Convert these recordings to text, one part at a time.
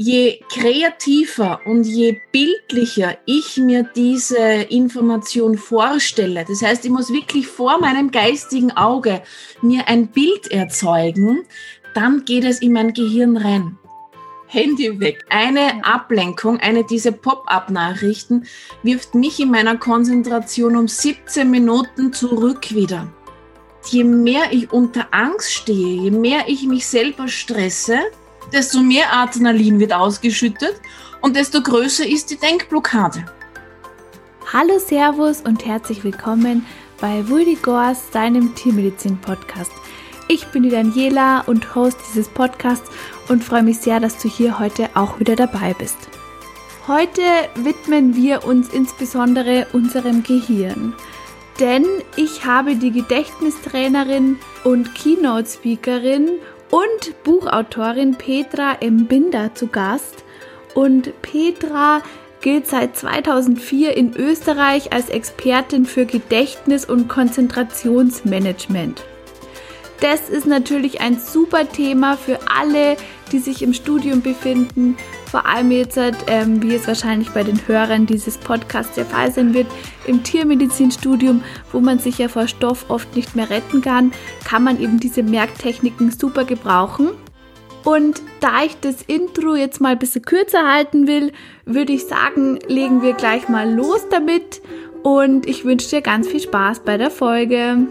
je kreativer und je bildlicher ich mir diese Information vorstelle, das heißt, ich muss wirklich vor meinem geistigen Auge mir ein Bild erzeugen, dann geht es in mein Gehirn rein. Handy weg. Eine Ablenkung, eine dieser Pop-up-Nachrichten wirft mich in meiner Konzentration um 17 Minuten zurück wieder. Je mehr ich unter Angst stehe, je mehr ich mich selber stresse, desto mehr Adrenalin wird ausgeschüttet und desto größer ist die Denkblockade. Hallo, Servus und herzlich willkommen bei Vuldigors, deinem Tiermedizin-Podcast. Ich bin die Daniela und Host dieses Podcasts und freue mich sehr, dass du hier heute auch wieder dabei bist. Heute widmen wir uns insbesondere unserem Gehirn. Denn ich habe die Gedächtnistrainerin und Keynote-Speakerin und Buchautorin Petra M. Binder zu Gast. Und Petra gilt seit 2004 in Österreich als Expertin für Gedächtnis- und Konzentrationsmanagement. Das ist natürlich ein super Thema für alle, die sich im Studium befinden. Vor allem jetzt, ähm, wie es wahrscheinlich bei den Hörern dieses Podcasts der Fall sein wird, im Tiermedizinstudium, wo man sich ja vor Stoff oft nicht mehr retten kann, kann man eben diese Merktechniken super gebrauchen. Und da ich das Intro jetzt mal ein bisschen kürzer halten will, würde ich sagen, legen wir gleich mal los damit. Und ich wünsche dir ganz viel Spaß bei der Folge.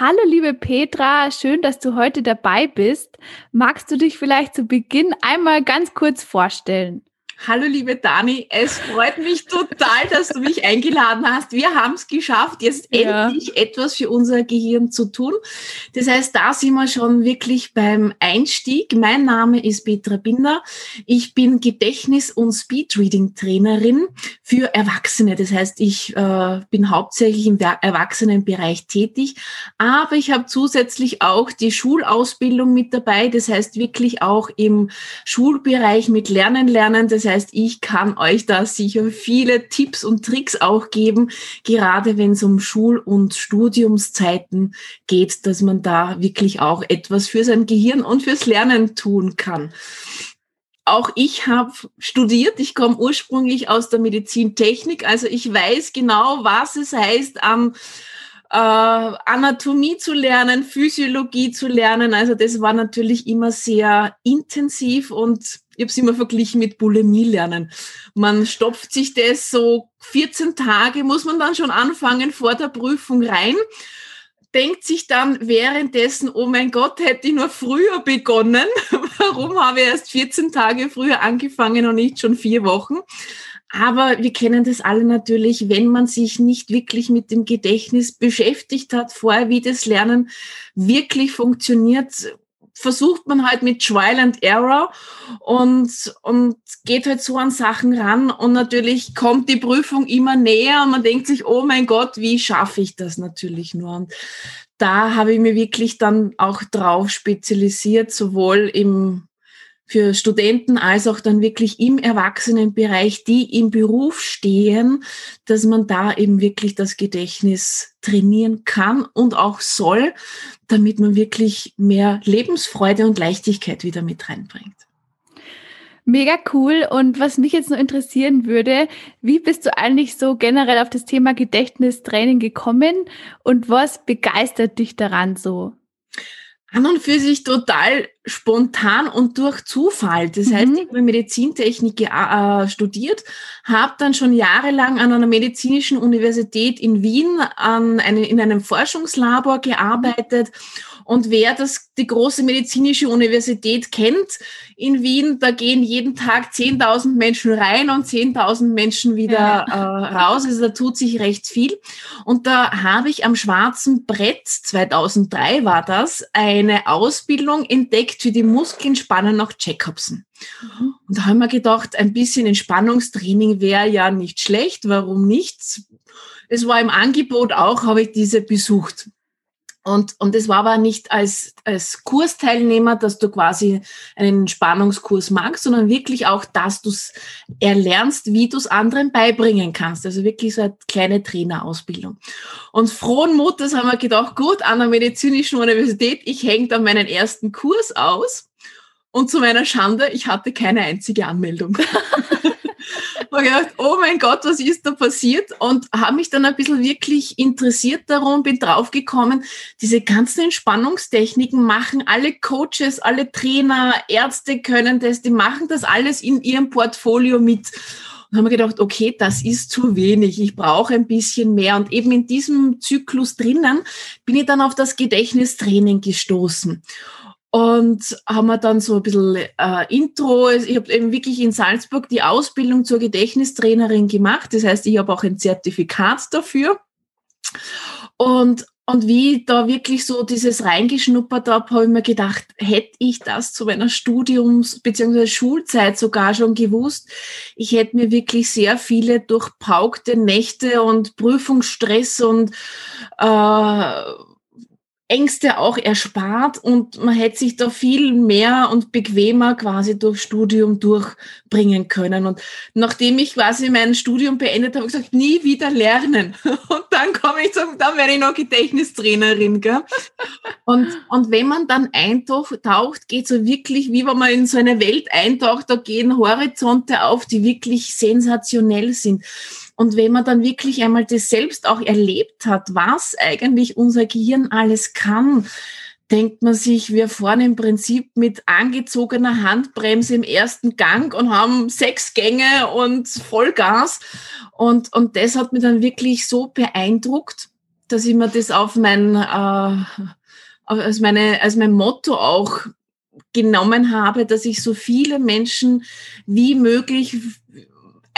Hallo liebe Petra, schön, dass du heute dabei bist. Magst du dich vielleicht zu Beginn einmal ganz kurz vorstellen? Hallo liebe Dani, es freut mich total, dass du mich eingeladen hast. Wir haben es geschafft, jetzt ja. endlich etwas für unser Gehirn zu tun. Das heißt, da sind wir schon wirklich beim Einstieg. Mein Name ist Petra Binder. Ich bin Gedächtnis- und Speedreading-Trainerin für Erwachsene. Das heißt, ich äh, bin hauptsächlich im Erwachsenenbereich tätig, aber ich habe zusätzlich auch die Schulausbildung mit dabei. Das heißt, wirklich auch im Schulbereich mit Lernen, Lernen. Das heißt, ich kann euch da sicher viele Tipps und Tricks auch geben, gerade wenn es um Schul- und Studiumszeiten geht, dass man da wirklich auch etwas für sein Gehirn und fürs Lernen tun kann. Auch ich habe studiert. Ich komme ursprünglich aus der Medizintechnik, also ich weiß genau, was es heißt, am äh, Anatomie zu lernen, Physiologie zu lernen. Also das war natürlich immer sehr intensiv und ich habe es immer verglichen mit Bulimie lernen. Man stopft sich das so 14 Tage, muss man dann schon anfangen vor der Prüfung rein denkt sich dann währenddessen, oh mein Gott, hätte ich nur früher begonnen. Warum habe ich erst 14 Tage früher angefangen und nicht schon vier Wochen? Aber wir kennen das alle natürlich, wenn man sich nicht wirklich mit dem Gedächtnis beschäftigt hat vorher, wie das Lernen wirklich funktioniert, versucht man halt mit Trial and Error und, und geht halt so an Sachen ran und natürlich kommt die Prüfung immer näher und man denkt sich, oh mein Gott, wie schaffe ich das natürlich nur? Und da habe ich mir wirklich dann auch drauf spezialisiert, sowohl im für Studenten als auch dann wirklich im Erwachsenenbereich, die im Beruf stehen, dass man da eben wirklich das Gedächtnis trainieren kann und auch soll, damit man wirklich mehr Lebensfreude und Leichtigkeit wieder mit reinbringt. Mega cool. Und was mich jetzt noch interessieren würde, wie bist du eigentlich so generell auf das Thema Gedächtnistraining gekommen und was begeistert dich daran so? An und für sich total spontan und durch Zufall. Das mhm. heißt, ich habe Medizintechnik äh, studiert, habe dann schon jahrelang an einer medizinischen Universität in Wien an eine, in einem Forschungslabor gearbeitet und wer das, die große medizinische Universität kennt in Wien, da gehen jeden Tag 10.000 Menschen rein und 10.000 Menschen wieder ja. äh, raus. Also da tut sich recht viel. Und da habe ich am schwarzen Brett, 2003 war das, eine Ausbildung entdeckt für die Muskelentspannung nach Jacobsen. Mhm. Und da haben wir gedacht, ein bisschen Entspannungstraining wäre ja nicht schlecht. Warum nicht? Es war im Angebot auch, habe ich diese besucht. Und, und es war aber nicht als, als Kursteilnehmer, dass du quasi einen Entspannungskurs magst, sondern wirklich auch, dass du es erlernst, wie du es anderen beibringen kannst. Also wirklich so eine kleine Trainerausbildung. Und frohen Mutes haben wir gedacht, gut, an der Medizinischen Universität, ich hänge da meinen ersten Kurs aus. Und zu meiner Schande, ich hatte keine einzige Anmeldung. habe gedacht, oh mein Gott, was ist da passiert? Und habe mich dann ein bisschen wirklich interessiert darum, bin draufgekommen, diese ganzen Entspannungstechniken machen alle Coaches, alle Trainer, Ärzte können das, die machen das alles in ihrem Portfolio mit. Und haben wir gedacht, okay, das ist zu wenig. Ich brauche ein bisschen mehr. Und eben in diesem Zyklus drinnen bin ich dann auf das Gedächtnistraining gestoßen und haben wir dann so ein bisschen äh, Intro. Ich habe eben wirklich in Salzburg die Ausbildung zur Gedächtnistrainerin gemacht. Das heißt, ich habe auch ein Zertifikat dafür. Und, und wie ich da wirklich so dieses reingeschnuppert habe, habe ich mir gedacht, hätte ich das zu meiner Studiums- bzw. Schulzeit sogar schon gewusst, ich hätte mir wirklich sehr viele durchpaukte Nächte und Prüfungsstress und äh, Ängste auch erspart und man hätte sich da viel mehr und bequemer quasi durch Studium durchbringen können. Und nachdem ich quasi mein Studium beendet habe, habe ich gesagt, nie wieder lernen. Und dann komme ich zum, dann werde ich noch Gedächtnistrainerin, gell? Und, und wenn man dann eintaucht, geht so wirklich, wie wenn man in so eine Welt eintaucht, da gehen Horizonte auf, die wirklich sensationell sind. Und wenn man dann wirklich einmal das selbst auch erlebt hat, was eigentlich unser Gehirn alles kann, denkt man sich, wir fahren im Prinzip mit angezogener Handbremse im ersten Gang und haben sechs Gänge und Vollgas. Und, und das hat mich dann wirklich so beeindruckt, dass ich mir das auf mein, äh, als, meine, als mein Motto auch genommen habe, dass ich so viele Menschen wie möglich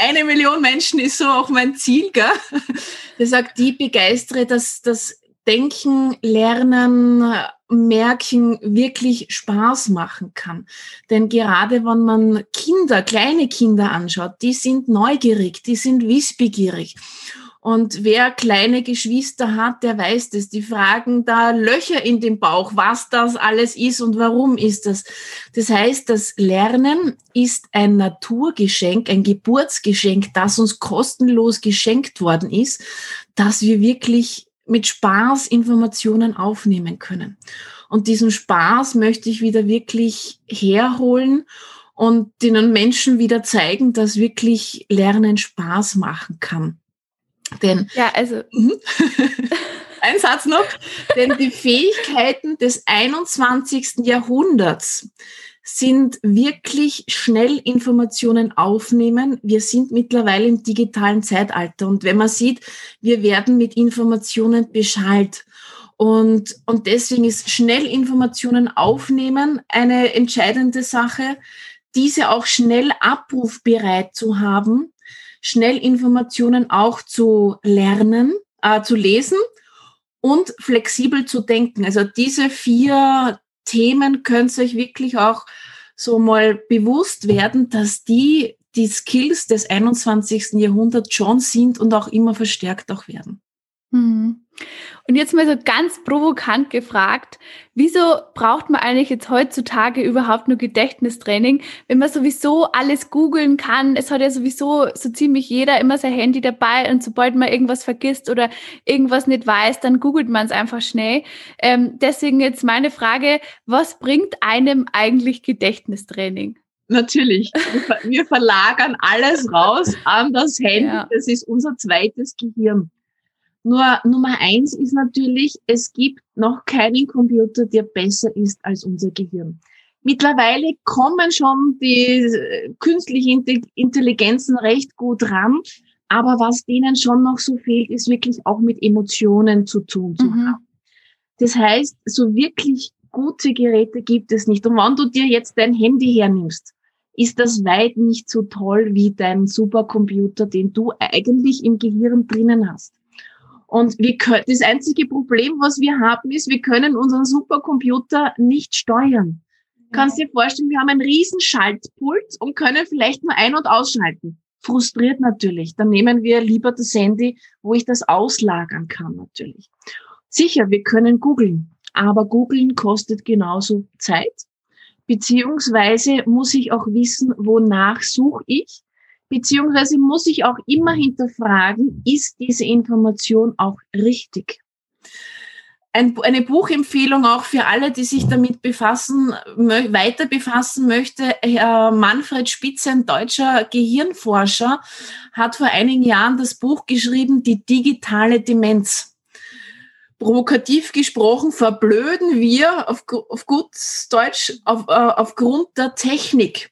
eine Million Menschen ist so auch mein Ziel, gell? Das sagt, die begeistere, dass das Denken, Lernen, Merken wirklich Spaß machen kann. Denn gerade wenn man Kinder, kleine Kinder anschaut, die sind neugierig, die sind wissbegierig. Und wer kleine Geschwister hat, der weiß das. Die fragen da Löcher in den Bauch, was das alles ist und warum ist das. Das heißt, das Lernen ist ein Naturgeschenk, ein Geburtsgeschenk, das uns kostenlos geschenkt worden ist, dass wir wirklich mit Spaß Informationen aufnehmen können. Und diesen Spaß möchte ich wieder wirklich herholen und den Menschen wieder zeigen, dass wirklich Lernen Spaß machen kann. Denn, ja, also. Mhm. Ein Satz noch. Denn die Fähigkeiten des 21. Jahrhunderts sind wirklich schnell Informationen aufnehmen. Wir sind mittlerweile im digitalen Zeitalter. Und wenn man sieht, wir werden mit Informationen beschallt. Und, und deswegen ist schnell Informationen aufnehmen eine entscheidende Sache, diese auch schnell abrufbereit zu haben, schnell Informationen auch zu lernen, äh, zu lesen und flexibel zu denken. Also diese vier Themen könnt ihr euch wirklich auch so mal bewusst werden, dass die die Skills des 21. Jahrhunderts schon sind und auch immer verstärkt auch werden. Mhm. Und jetzt mal so ganz provokant gefragt, wieso braucht man eigentlich jetzt heutzutage überhaupt nur Gedächtnistraining, wenn man sowieso alles googeln kann? Es hat ja sowieso so ziemlich jeder immer sein Handy dabei und sobald man irgendwas vergisst oder irgendwas nicht weiß, dann googelt man es einfach schnell. Ähm, deswegen jetzt meine Frage, was bringt einem eigentlich Gedächtnistraining? Natürlich. Wir verlagern alles raus an das Handy. Ja. Das ist unser zweites Gehirn. Nur Nummer eins ist natürlich, es gibt noch keinen Computer, der besser ist als unser Gehirn. Mittlerweile kommen schon die äh, künstlichen Intelligenzen recht gut ran, aber was denen schon noch so fehlt, ist wirklich auch mit Emotionen zu tun zu mhm. haben. Das heißt, so wirklich gute Geräte gibt es nicht. Und wenn du dir jetzt dein Handy hernimmst, ist das weit nicht so toll wie dein Supercomputer, den du eigentlich im Gehirn drinnen hast. Und wir können, das einzige Problem, was wir haben, ist, wir können unseren Supercomputer nicht steuern. Du kannst dir vorstellen, wir haben einen riesen Schaltpult und können vielleicht nur ein- und ausschalten. Frustriert natürlich. Dann nehmen wir lieber das Handy, wo ich das auslagern kann natürlich. Sicher, wir können googeln, aber googeln kostet genauso Zeit, beziehungsweise muss ich auch wissen, wonach suche ich, beziehungsweise muss ich auch immer hinterfragen, ist diese Information auch richtig? ein, eine Buchempfehlung auch für alle, die sich damit befassen, weiter befassen möchte. Herr Manfred Spitze, ein deutscher Gehirnforscher, hat vor einigen Jahren das Buch geschrieben, Die digitale Demenz. Provokativ gesprochen, verblöden wir auf, auf gut Deutsch auf, äh, aufgrund der Technik.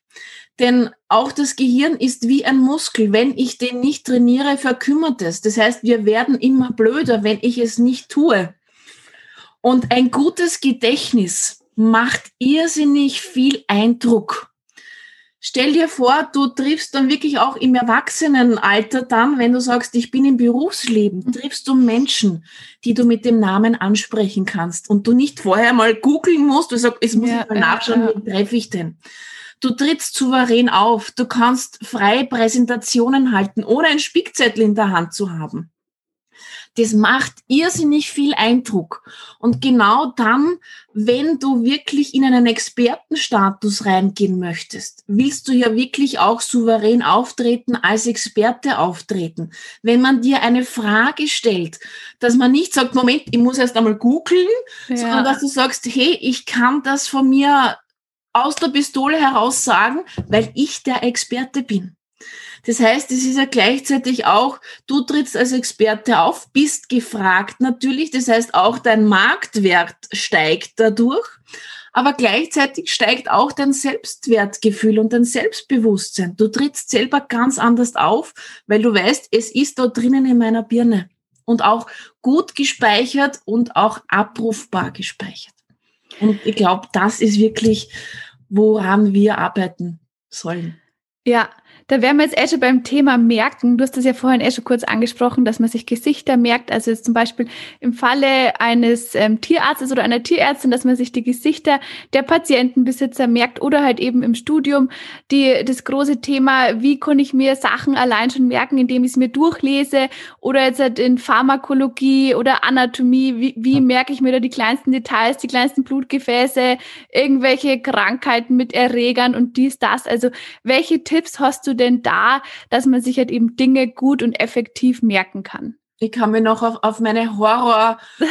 Denn auch das Gehirn ist wie ein Muskel. Wenn ich den nicht trainiere, verkümmert es. Das heißt, wir werden immer blöder, wenn ich es nicht tue. Und ein gutes Gedächtnis macht irrsinnig viel Eindruck. Stell dir vor, du triffst dann wirklich auch im Erwachsenenalter dann, wenn du sagst, ich bin im Berufsleben, mhm. triffst du Menschen, die du mit dem Namen ansprechen kannst und du nicht vorher mal googeln musst, du sagst, jetzt muss ja, ich mal nachschauen, ja. wen treffe ich denn? Du trittst souverän auf, du kannst freie Präsentationen halten, ohne einen Spickzettel in der Hand zu haben das macht irrsinnig viel Eindruck. Und genau dann, wenn du wirklich in einen Expertenstatus reingehen möchtest, willst du ja wirklich auch souverän auftreten, als Experte auftreten. Wenn man dir eine Frage stellt, dass man nicht sagt, Moment, ich muss erst einmal googeln, ja. sondern dass du sagst, hey, ich kann das von mir aus der Pistole heraus sagen, weil ich der Experte bin. Das heißt, es ist ja gleichzeitig auch, du trittst als Experte auf, bist gefragt natürlich. Das heißt, auch dein Marktwert steigt dadurch. Aber gleichzeitig steigt auch dein Selbstwertgefühl und dein Selbstbewusstsein. Du trittst selber ganz anders auf, weil du weißt, es ist dort drinnen in meiner Birne. Und auch gut gespeichert und auch abrufbar gespeichert. Und ich glaube, das ist wirklich, woran wir arbeiten sollen. Ja, da wären wir jetzt eh schon beim Thema Merken. Du hast das ja vorhin eh schon kurz angesprochen, dass man sich Gesichter merkt. Also jetzt zum Beispiel im Falle eines ähm, Tierarztes oder einer Tierärztin, dass man sich die Gesichter der Patientenbesitzer merkt oder halt eben im Studium die, das große Thema, wie kann ich mir Sachen allein schon merken, indem ich es mir durchlese oder jetzt halt in Pharmakologie oder Anatomie, wie, wie merke ich mir da die kleinsten Details, die kleinsten Blutgefäße, irgendwelche Krankheiten mit Erregern und dies, das. Also welche Tipps hast du denn da, dass man sich halt eben Dinge gut und effektiv merken kann? Ich kann mich noch auf, auf meine Horror,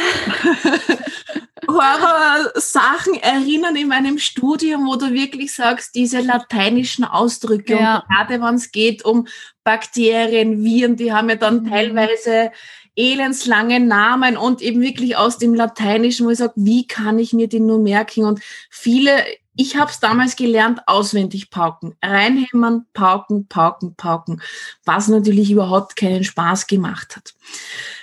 Horror-Sachen erinnern in meinem Studium, wo du wirklich sagst, diese lateinischen Ausdrücke, ja. gerade wenn es geht um Bakterien, Viren, die haben ja dann mhm. teilweise elendslange Namen und eben wirklich aus dem Lateinischen, wo ich sage, wie kann ich mir den nur merken? Und viele ich habe es damals gelernt, auswendig pauken. Reinhämmern, pauken, pauken, pauken. Was natürlich überhaupt keinen Spaß gemacht hat.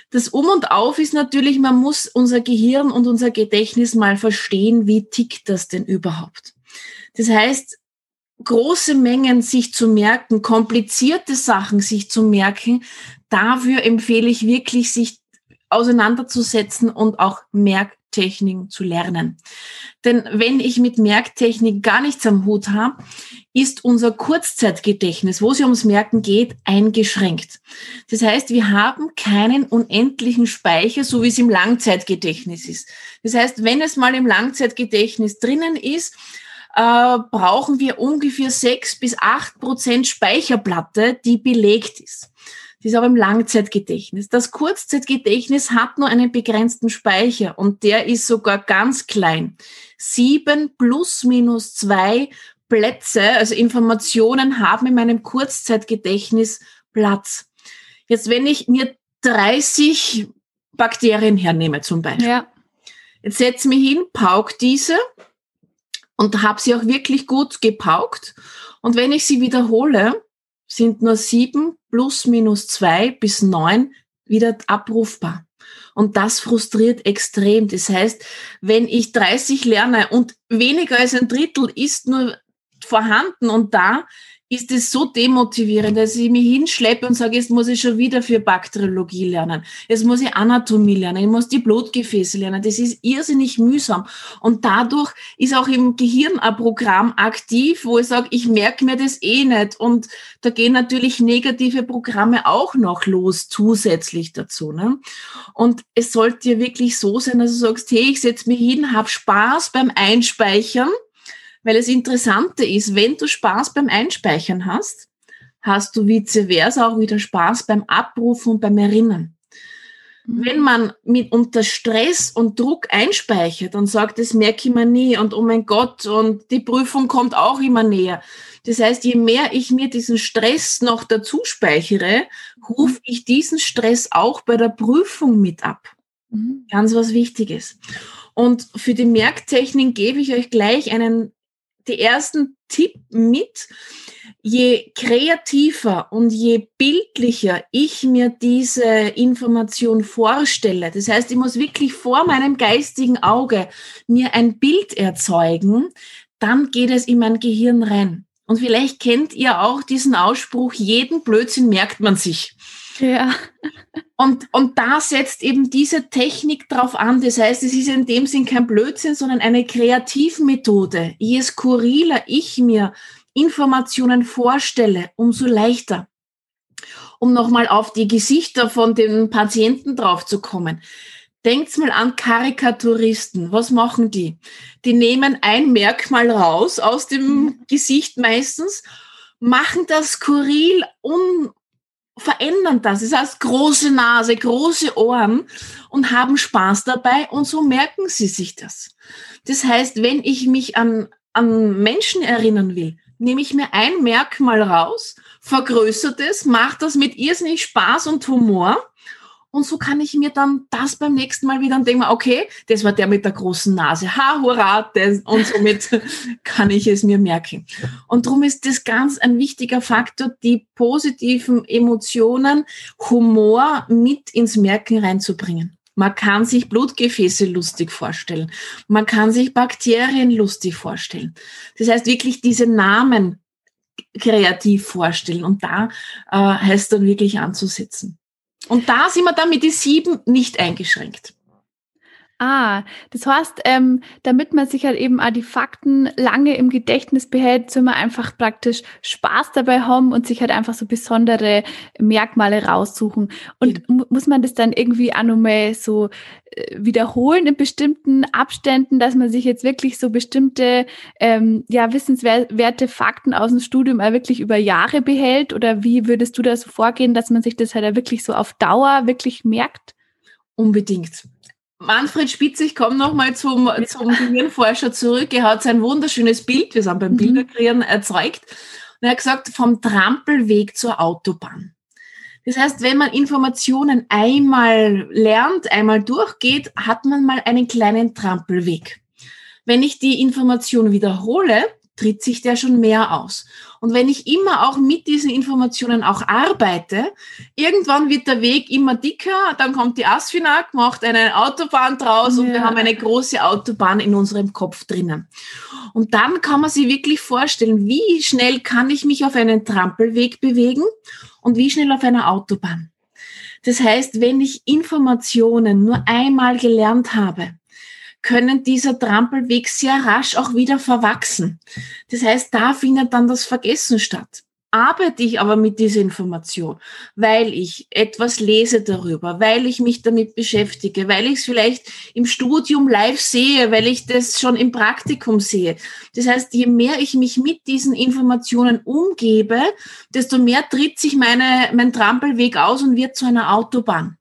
Das Um und Auf ist natürlich, man muss unser Gehirn und unser Gedächtnis mal verstehen, wie tickt das denn überhaupt. Das heißt, große Mengen sich zu merken, komplizierte Sachen sich zu merken, dafür empfehle ich wirklich, sich auseinanderzusetzen und auch Merktechniken zu lernen. Denn wenn ich mit Merktechnik gar nichts am Hut habe, ist unser Kurzzeitgedächtnis, wo es ums Merken geht, eingeschränkt. Das heißt, wir haben keinen unendlichen Speicher, so wie es im Langzeitgedächtnis ist. Das heißt, wenn es mal im Langzeitgedächtnis drinnen ist, äh, brauchen wir ungefähr sechs bis acht Prozent Speicherplatte, die belegt ist. Das ist aber im Langzeitgedächtnis. Das Kurzzeitgedächtnis hat nur einen begrenzten Speicher und der ist sogar ganz klein. Sieben plus minus zwei Plätze, also Informationen haben in meinem Kurzzeitgedächtnis Platz. Jetzt, wenn ich mir 30 Bakterien hernehme zum Beispiel, ja. jetzt setze mich hin, pauk diese und habe sie auch wirklich gut gepaukt. Und wenn ich sie wiederhole, sind nur sieben plus minus zwei bis neun wieder abrufbar. Und das frustriert extrem. Das heißt, wenn ich 30 lerne und weniger als ein Drittel ist nur vorhanden und da, ist es so demotivierend, dass ich mich hinschleppe und sage, jetzt muss ich schon wieder für Bakteriologie lernen. Jetzt muss ich Anatomie lernen. Ich muss die Blutgefäße lernen. Das ist irrsinnig mühsam. Und dadurch ist auch im Gehirn ein Programm aktiv, wo ich sage, ich merke mir das eh nicht. Und da gehen natürlich negative Programme auch noch los zusätzlich dazu. Ne? Und es sollte ja wirklich so sein, dass du sagst, hey, ich setze mich hin, hab Spaß beim Einspeichern weil es Interessante ist, wenn du Spaß beim Einspeichern hast, hast du vice versa auch wieder Spaß beim Abrufen und beim Erinnern. Mhm. Wenn man mit unter Stress und Druck einspeichert und sagt, das merke ich mir nie und oh mein Gott und die Prüfung kommt auch immer näher. Das heißt, je mehr ich mir diesen Stress noch dazu speichere, rufe ich diesen Stress auch bei der Prüfung mit ab. Mhm. Ganz was Wichtiges. Und für die Merktechnik gebe ich euch gleich einen die ersten Tipp mit. Je kreativer und je bildlicher ich mir diese Information vorstelle, das heißt, ich muss wirklich vor meinem geistigen Auge mir ein Bild erzeugen, dann geht es in mein Gehirn rein. Und vielleicht kennt ihr auch diesen Ausspruch, jeden Blödsinn merkt man sich. Ja. Und, und da setzt eben diese Technik drauf an. Das heißt, es ist in dem Sinn kein Blödsinn, sondern eine Kreativmethode. Je skurriler ich mir Informationen vorstelle, umso leichter. Um nochmal auf die Gesichter von den Patienten draufzukommen. Denkt mal an Karikaturisten. Was machen die? Die nehmen ein Merkmal raus aus dem mhm. Gesicht meistens, machen das skurril, un verändern das. Das heißt, große Nase, große Ohren und haben Spaß dabei und so merken sie sich das. Das heißt, wenn ich mich an, an Menschen erinnern will, nehme ich mir ein Merkmal raus, vergrößert es, mache das mit irrsinnig Spaß und Humor und so kann ich mir dann das beim nächsten Mal wieder denken, okay, das war der mit der großen Nase. Ha, hurra, das, und somit kann ich es mir merken. Und darum ist das ganz ein wichtiger Faktor, die positiven Emotionen, Humor mit ins Merken reinzubringen. Man kann sich Blutgefäße lustig vorstellen. Man kann sich Bakterien lustig vorstellen. Das heißt wirklich diese Namen kreativ vorstellen. Und da äh, heißt dann wirklich anzusetzen. Und da sind wir dann mit den sieben nicht eingeschränkt. Ah, das heißt, ähm, damit man sich halt eben auch die Fakten lange im Gedächtnis behält, soll man einfach praktisch Spaß dabei haben und sich halt einfach so besondere Merkmale raussuchen. Und ja. muss man das dann irgendwie auch nochmal so äh, wiederholen in bestimmten Abständen, dass man sich jetzt wirklich so bestimmte ähm, ja, wissenswerte Fakten aus dem Studium auch wirklich über Jahre behält? Oder wie würdest du da so vorgehen, dass man sich das halt auch wirklich so auf Dauer wirklich merkt? Unbedingt. Manfred Spitz, ich komme nochmal zum, zum Gehirnforscher zurück. Er hat sein wunderschönes Bild, wir sind beim mhm. Bilderkreieren, erzeugt. Und er hat gesagt, vom Trampelweg zur Autobahn. Das heißt, wenn man Informationen einmal lernt, einmal durchgeht, hat man mal einen kleinen Trampelweg. Wenn ich die Information wiederhole, tritt sich der schon mehr aus. Und wenn ich immer auch mit diesen Informationen auch arbeite, irgendwann wird der Weg immer dicker, dann kommt die Asfinag, macht eine Autobahn draus ja. und wir haben eine große Autobahn in unserem Kopf drinnen. Und dann kann man sich wirklich vorstellen, wie schnell kann ich mich auf einen Trampelweg bewegen und wie schnell auf einer Autobahn. Das heißt, wenn ich Informationen nur einmal gelernt habe, können dieser Trampelweg sehr rasch auch wieder verwachsen. Das heißt, da findet dann das Vergessen statt. Arbeite ich aber mit dieser Information, weil ich etwas lese darüber, weil ich mich damit beschäftige, weil ich es vielleicht im Studium live sehe, weil ich das schon im Praktikum sehe. Das heißt, je mehr ich mich mit diesen Informationen umgebe, desto mehr tritt sich meine, mein Trampelweg aus und wird zu einer Autobahn.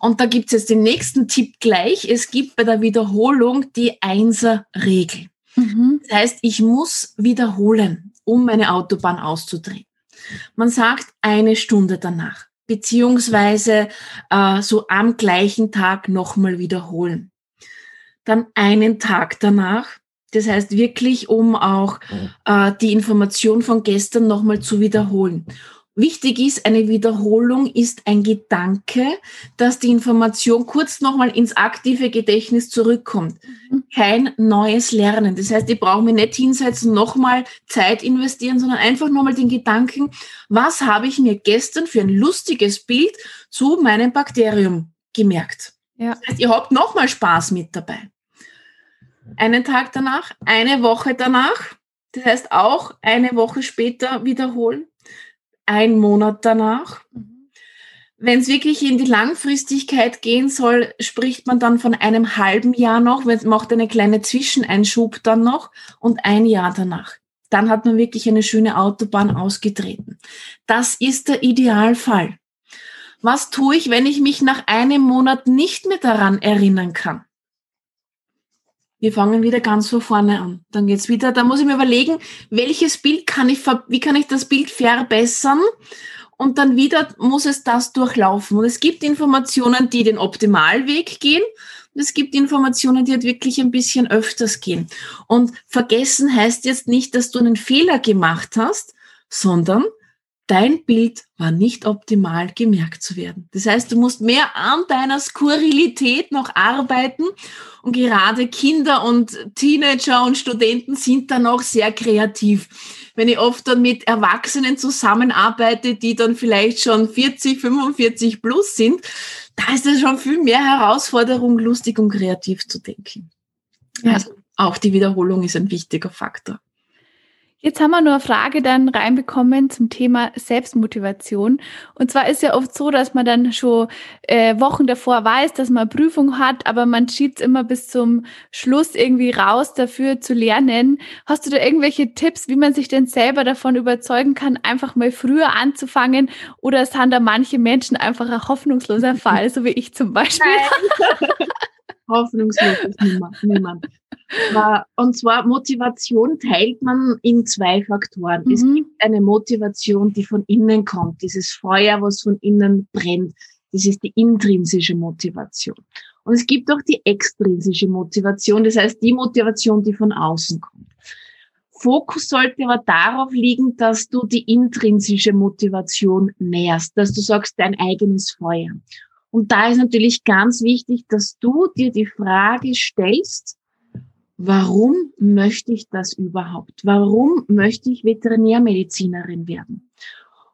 Und da gibt es jetzt den nächsten Tipp gleich. Es gibt bei der Wiederholung die Einser-Regel. Mhm. Das heißt, ich muss wiederholen, um meine Autobahn auszudrehen. Man sagt eine Stunde danach, beziehungsweise äh, so am gleichen Tag nochmal wiederholen. Dann einen Tag danach, das heißt wirklich, um auch äh, die Information von gestern nochmal zu wiederholen wichtig ist, eine Wiederholung ist ein Gedanke, dass die Information kurz nochmal ins aktive Gedächtnis zurückkommt. Mhm. Kein neues Lernen. Das heißt, ich brauche mich nicht hinsetzen, nochmal Zeit investieren, sondern einfach nochmal den Gedanken, was habe ich mir gestern für ein lustiges Bild zu meinem Bakterium gemerkt. Ja. Das heißt, ihr habt nochmal Spaß mit dabei. Einen Tag danach, eine Woche danach, das heißt auch eine Woche später wiederholen ein Monat danach. Mhm. Wenn es wirklich in die Langfristigkeit gehen soll, spricht man dann von einem halben Jahr noch, macht eine kleine Zwischeneinschub dann noch und ein Jahr danach. Dann hat man wirklich eine schöne Autobahn ausgetreten. Das ist der Idealfall. Was tue ich, wenn ich mich nach einem Monat nicht mehr daran erinnern kann? Wir fangen wieder ganz von vorne an. Dann geht's wieder, da muss ich mir überlegen, welches Bild kann ich, wie kann ich das Bild verbessern? Und dann wieder muss es das durchlaufen. Und es gibt Informationen, die den Optimalweg gehen. Und es gibt Informationen, die halt wirklich ein bisschen öfters gehen. Und vergessen heißt jetzt nicht, dass du einen Fehler gemacht hast, sondern dein Bild war nicht optimal gemerkt zu werden. Das heißt, du musst mehr an deiner Skurrilität noch arbeiten und gerade Kinder und Teenager und Studenten sind dann auch sehr kreativ. Wenn ich oft dann mit Erwachsenen zusammenarbeite, die dann vielleicht schon 40, 45 plus sind, da ist es schon viel mehr Herausforderung, lustig und kreativ zu denken. Ja. Also auch die Wiederholung ist ein wichtiger Faktor. Jetzt haben wir nur eine Frage dann reinbekommen zum Thema Selbstmotivation. Und zwar ist ja oft so, dass man dann schon äh, Wochen davor weiß, dass man Prüfung hat, aber man schiebt immer bis zum Schluss irgendwie raus dafür zu lernen. Hast du da irgendwelche Tipps, wie man sich denn selber davon überzeugen kann, einfach mal früher anzufangen? Oder sind da manche Menschen einfach ein hoffnungsloser Fall, so wie ich zum Beispiel? Hoffnungslos ist niemand. niemand. Und zwar Motivation teilt man in zwei Faktoren. Mhm. Es gibt eine Motivation, die von innen kommt, dieses Feuer, was von innen brennt. Das ist die intrinsische Motivation. Und es gibt auch die extrinsische Motivation, das heißt die Motivation, die von außen kommt. Fokus sollte aber darauf liegen, dass du die intrinsische Motivation nährst, dass du sagst, dein eigenes Feuer. Und da ist natürlich ganz wichtig, dass du dir die Frage stellst, warum möchte ich das überhaupt? Warum möchte ich Veterinärmedizinerin werden?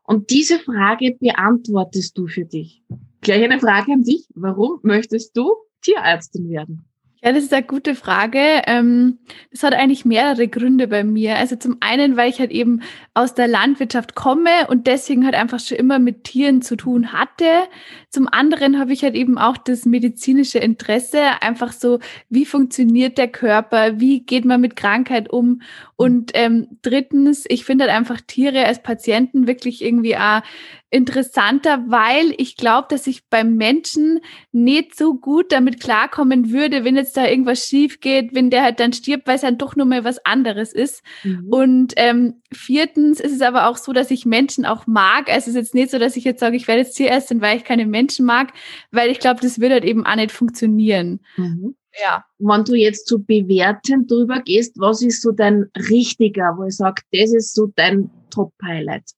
Und diese Frage beantwortest du für dich. Gleich eine Frage an dich. Warum möchtest du Tierärztin werden? Ja, das ist eine gute Frage. Ähm, das hat eigentlich mehrere Gründe bei mir. Also zum einen, weil ich halt eben aus der Landwirtschaft komme und deswegen halt einfach schon immer mit Tieren zu tun hatte. Zum anderen habe ich halt eben auch das medizinische Interesse, einfach so, wie funktioniert der Körper, wie geht man mit Krankheit um. Und ähm, drittens, ich finde halt einfach Tiere als Patienten wirklich irgendwie auch interessanter, weil ich glaube, dass ich beim Menschen nicht so gut damit klarkommen würde, wenn jetzt da irgendwas schief geht, wenn der halt dann stirbt, weil es dann doch nur mal was anderes ist. Mhm. Und ähm, viertens ist es aber auch so, dass ich Menschen auch mag. Also es ist jetzt nicht so, dass ich jetzt sage, ich werde jetzt Tierärztin, weil ich keine Menschen mag, weil ich glaube, das würde halt eben auch nicht funktionieren. Mhm. Ja. Wenn du jetzt so bewertend drüber gehst, was ist so dein richtiger, wo ich sage, das ist so dein Top-Highlight?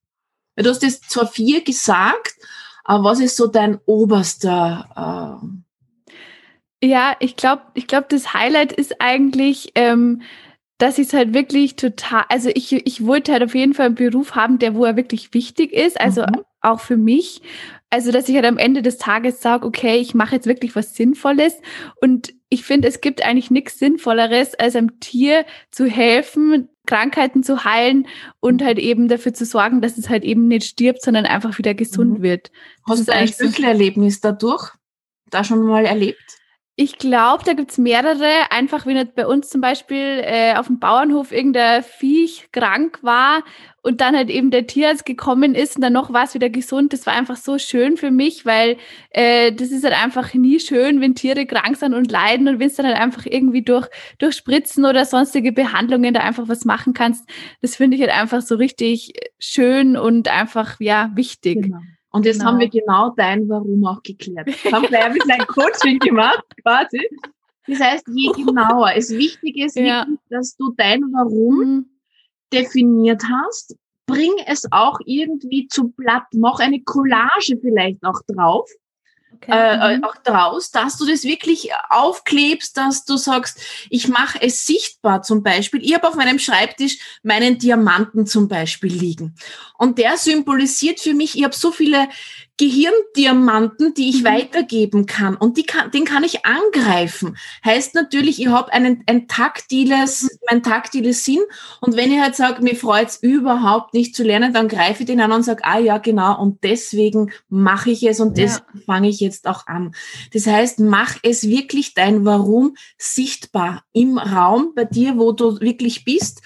Du hast jetzt zwar vier gesagt, aber was ist so dein oberster? Äh ja, ich glaube, ich glaube, das Highlight ist eigentlich, ähm, dass ich es halt wirklich total, also ich, ich wollte halt auf jeden Fall einen Beruf haben, der wo er wirklich wichtig ist, also mhm. auch für mich. Also, dass ich halt am Ende des Tages sage, okay, ich mache jetzt wirklich was Sinnvolles. Und ich finde, es gibt eigentlich nichts Sinnvolleres, als einem Tier zu helfen, Krankheiten zu heilen und halt eben dafür zu sorgen, dass es halt eben nicht stirbt, sondern einfach wieder gesund mhm. wird. Das Hast du ein Schlüsselerlebnis dadurch? Da schon mal erlebt? Ich glaube, da gibt's mehrere. Einfach, wenn jetzt bei uns zum Beispiel äh, auf dem Bauernhof irgendein Viech krank war und dann halt eben der Tierarzt gekommen ist und dann noch war es wieder gesund. Das war einfach so schön für mich, weil äh, das ist halt einfach nie schön, wenn Tiere krank sind und leiden und wenn es dann halt einfach irgendwie durch, durch Spritzen oder sonstige Behandlungen da einfach was machen kannst. Das finde ich halt einfach so richtig schön und einfach, ja, wichtig. Genau. Und jetzt genau. haben wir genau dein Warum auch geklärt. Wir haben gleich ein bisschen ein Coaching gemacht, quasi. Das heißt, je genauer. Es wichtig ist, ja. wirklich, dass du dein Warum mhm. definiert hast, bring es auch irgendwie zu Blatt, mach eine Collage vielleicht auch drauf okay. äh, mhm. auch draus, dass du das wirklich aufklebst, dass du sagst, ich mache es sichtbar zum Beispiel. Ich habe auf meinem Schreibtisch meinen Diamanten zum Beispiel liegen. Und der symbolisiert für mich, ich habe so viele Gehirndiamanten, die ich mhm. weitergeben kann. Und die kann, den kann ich angreifen. Heißt natürlich, ich habe einen, ein taktiles, mhm. mein taktiles Sinn. Und wenn ich halt sage, mir freut's überhaupt nicht zu lernen, dann greife ich den an und sage, ah ja, genau, und deswegen mache ich es und ja. deswegen fange ich jetzt auch an. Das heißt, mach es wirklich dein Warum sichtbar im Raum bei dir, wo du wirklich bist.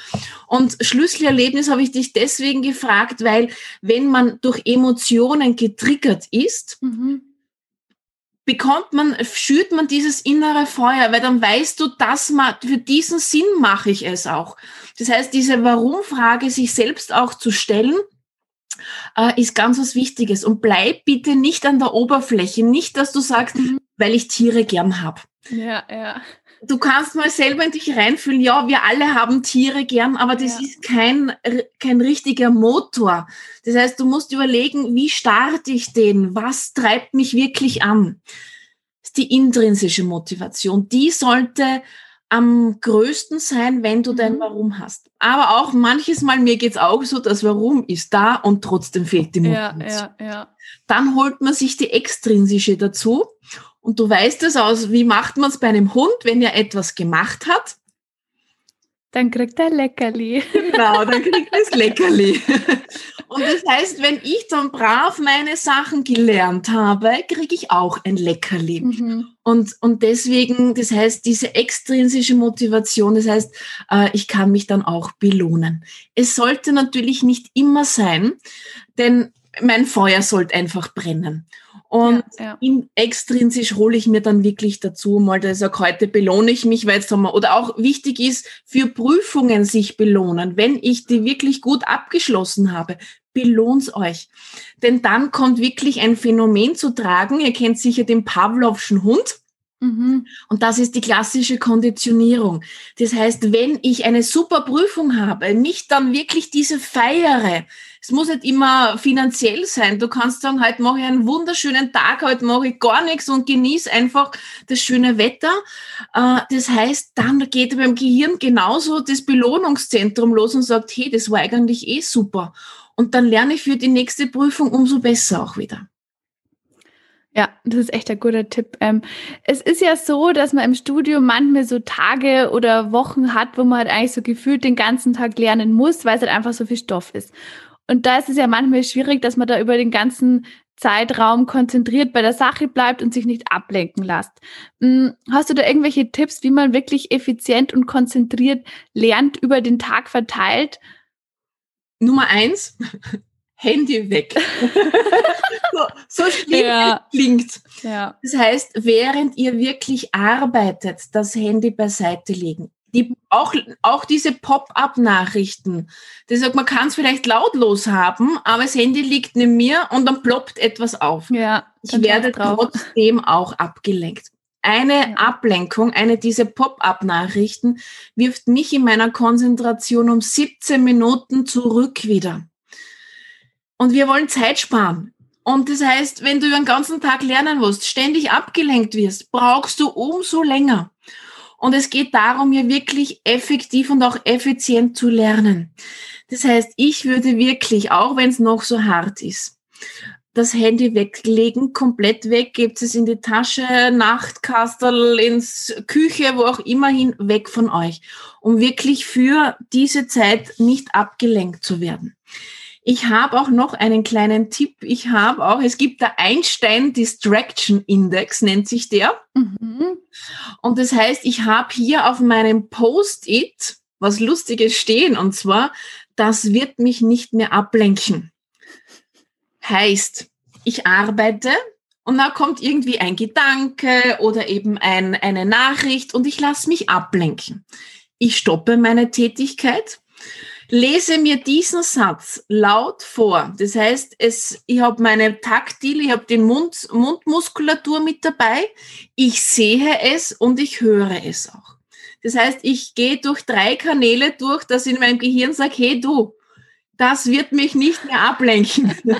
Und Schlüsselerlebnis habe ich dich deswegen gefragt, weil wenn man durch Emotionen getriggert ist, mhm. bekommt man, schürt man dieses innere Feuer, weil dann weißt du, dass man, für diesen Sinn mache ich es auch. Das heißt, diese Warum-Frage sich selbst auch zu stellen, äh, ist ganz was Wichtiges. Und bleib bitte nicht an der Oberfläche. Nicht, dass du sagst, mhm. weil ich Tiere gern habe. Ja, ja du kannst mal selber in dich reinfühlen, ja, wir alle haben Tiere gern, aber das ja. ist kein, kein richtiger Motor. Das heißt, du musst überlegen, wie starte ich den? Was treibt mich wirklich an? Das ist die intrinsische Motivation. Die sollte am größten sein, wenn du dein mhm. Warum hast. Aber auch manches Mal, mir geht's auch so, das Warum ist da und trotzdem fehlt die Motivation. Ja, ja, ja. Dann holt man sich die extrinsische dazu und du weißt es aus, wie macht man es bei einem Hund, wenn er etwas gemacht hat? Dann kriegt er Leckerli. Genau, dann kriegt er das Leckerli. Und das heißt, wenn ich dann brav meine Sachen gelernt habe, kriege ich auch ein Leckerli. Mhm. Und, und deswegen, das heißt, diese extrinsische Motivation, das heißt, äh, ich kann mich dann auch belohnen. Es sollte natürlich nicht immer sein, denn mein Feuer sollte einfach brennen. Und ja, ja. extrinsisch hole ich mir dann wirklich dazu, mal das sage, heute belohne ich mich, weil jetzt haben wir, oder auch wichtig ist, für Prüfungen sich belohnen. Wenn ich die wirklich gut abgeschlossen habe, belohnt's euch. Denn dann kommt wirklich ein Phänomen zu tragen. Ihr kennt sicher den Pavlovschen Hund. Mhm. Und das ist die klassische Konditionierung. Das heißt, wenn ich eine super Prüfung habe, mich dann wirklich diese feiere, es muss nicht immer finanziell sein. Du kannst sagen, heute mache ich einen wunderschönen Tag, heute mache ich gar nichts und genieße einfach das schöne Wetter. Äh, das heißt, dann geht beim Gehirn genauso das Belohnungszentrum los und sagt, hey, das war eigentlich eh super. Und dann lerne ich für die nächste Prüfung umso besser auch wieder. Ja, das ist echt ein guter Tipp. Ähm, es ist ja so, dass man im Studium manchmal so Tage oder Wochen hat, wo man halt eigentlich so gefühlt den ganzen Tag lernen muss, weil es halt einfach so viel Stoff ist. Und da ist es ja manchmal schwierig, dass man da über den ganzen Zeitraum konzentriert bei der Sache bleibt und sich nicht ablenken lässt. Hm, hast du da irgendwelche Tipps, wie man wirklich effizient und konzentriert lernt, über den Tag verteilt? Nummer eins, Handy weg. so, so schlimm ja. klingt. Ja. Das heißt, während ihr wirklich arbeitet, das Handy beiseite legen die auch, auch diese Pop-up-Nachrichten. Das sagt, man kann es vielleicht lautlos haben, aber das Handy liegt neben mir und dann ploppt etwas auf. Ja, ich werde trotzdem auch abgelenkt. Eine ja. Ablenkung, eine dieser Pop-up-Nachrichten wirft mich in meiner Konzentration um 17 Minuten zurück wieder. Und wir wollen Zeit sparen. Und das heißt, wenn du über den ganzen Tag lernen musst, ständig abgelenkt wirst, brauchst du umso länger. Und es geht darum, hier wirklich effektiv und auch effizient zu lernen. Das heißt, ich würde wirklich, auch wenn es noch so hart ist, das Handy weglegen, komplett weg, gebt es in die Tasche, Nachtkastel, ins Küche, wo auch immer hin, weg von euch, um wirklich für diese Zeit nicht abgelenkt zu werden. Ich habe auch noch einen kleinen Tipp. Ich habe auch, es gibt der Einstein Distraction Index, nennt sich der. Mhm. Und das heißt, ich habe hier auf meinem Post-it was Lustiges stehen. Und zwar, das wird mich nicht mehr ablenken. Heißt, ich arbeite und da kommt irgendwie ein Gedanke oder eben ein, eine Nachricht und ich lasse mich ablenken. Ich stoppe meine Tätigkeit lese mir diesen Satz laut vor. Das heißt, es, ich habe meine Taktil, ich habe den Mund, Mundmuskulatur mit dabei, ich sehe es und ich höre es auch. Das heißt, ich gehe durch drei Kanäle durch, dass in meinem Gehirn sage, hey du, Das wird mich nicht mehr ablenken.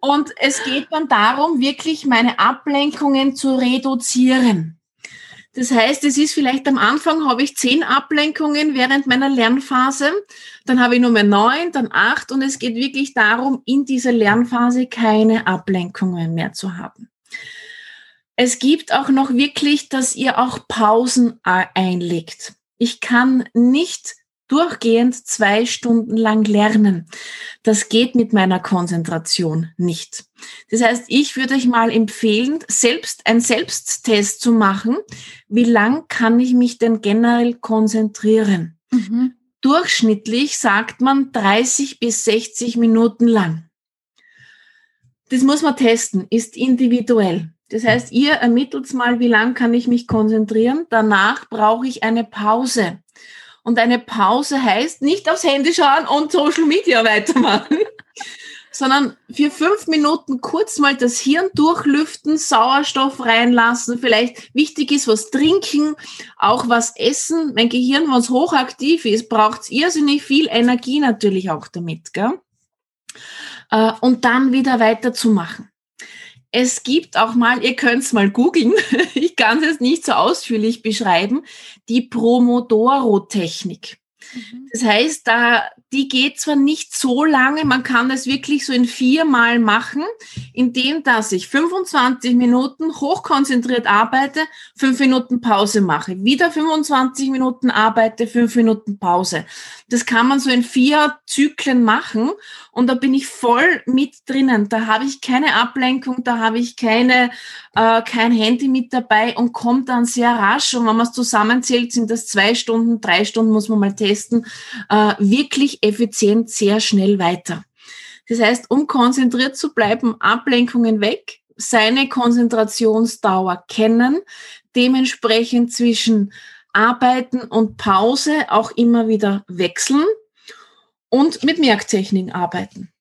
Und es geht dann darum, wirklich meine Ablenkungen zu reduzieren. Das heißt, es ist vielleicht am Anfang habe ich zehn Ablenkungen während meiner Lernphase, dann habe ich nur mehr neun, dann acht und es geht wirklich darum, in dieser Lernphase keine Ablenkungen mehr zu haben. Es gibt auch noch wirklich, dass ihr auch Pausen einlegt. Ich kann nicht durchgehend zwei Stunden lang lernen. Das geht mit meiner Konzentration nicht. Das heißt, ich würde euch mal empfehlen, selbst ein Selbsttest zu machen. Wie lang kann ich mich denn generell konzentrieren? Mhm. Durchschnittlich sagt man 30 bis 60 Minuten lang. Das muss man testen, ist individuell. Das heißt, ihr ermittelt mal, wie lang kann ich mich konzentrieren. Danach brauche ich eine Pause. Und eine Pause heißt nicht aufs Handy schauen und Social Media weitermachen, sondern für fünf Minuten kurz mal das Hirn durchlüften, Sauerstoff reinlassen, vielleicht wichtig ist was trinken, auch was essen. Mein Gehirn, wenn es hochaktiv ist, braucht es irrsinnig viel Energie natürlich auch damit. Gell? Äh, und dann wieder weiterzumachen. Es gibt auch mal, ihr könnt es mal googeln, ich kann es jetzt nicht so ausführlich beschreiben, die Promodoro-Technik. Mhm. Das heißt, da, die geht zwar nicht so lange, man kann das wirklich so in viermal machen, indem dass ich 25 Minuten hochkonzentriert arbeite, fünf Minuten Pause mache, wieder 25 Minuten arbeite, fünf Minuten Pause. Das kann man so in vier Zyklen machen und da bin ich voll mit drinnen. Da habe ich keine Ablenkung, da habe ich keine, äh, kein Handy mit dabei und kommt dann sehr rasch. Und wenn man es zusammenzählt, sind das zwei Stunden, drei Stunden, muss man mal testen, äh, wirklich effizient, sehr schnell weiter. Das heißt, um konzentriert zu bleiben, Ablenkungen weg, seine Konzentrationsdauer kennen, dementsprechend zwischen Arbeiten und Pause auch immer wieder wechseln und mit Merktechniken arbeiten.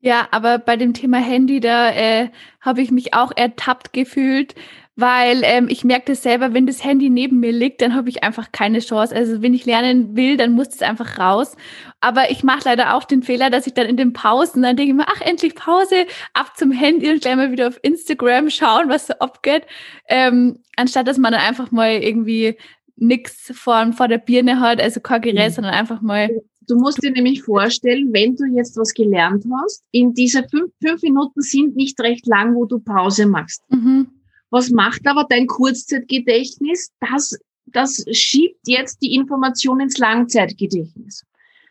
Ja, aber bei dem Thema Handy, da äh, habe ich mich auch ertappt gefühlt, weil ähm, ich merke das selber, wenn das Handy neben mir liegt, dann habe ich einfach keine Chance. Also wenn ich lernen will, dann muss es einfach raus. Aber ich mache leider auch den Fehler, dass ich dann in den Pausen, dann denke ich mir, ach, endlich Pause, ab zum Handy und gleich mal wieder auf Instagram schauen, was so abgeht. Ähm, anstatt dass man dann einfach mal irgendwie nix vor, vor der Birne hat, also kein Gerät, mhm. sondern einfach mal Du musst dir nämlich vorstellen, wenn du jetzt was gelernt hast, in diese fünf, fünf Minuten sind nicht recht lang, wo du Pause machst. Mhm. Was macht aber dein Kurzzeitgedächtnis? Das, das schiebt jetzt die Information ins Langzeitgedächtnis.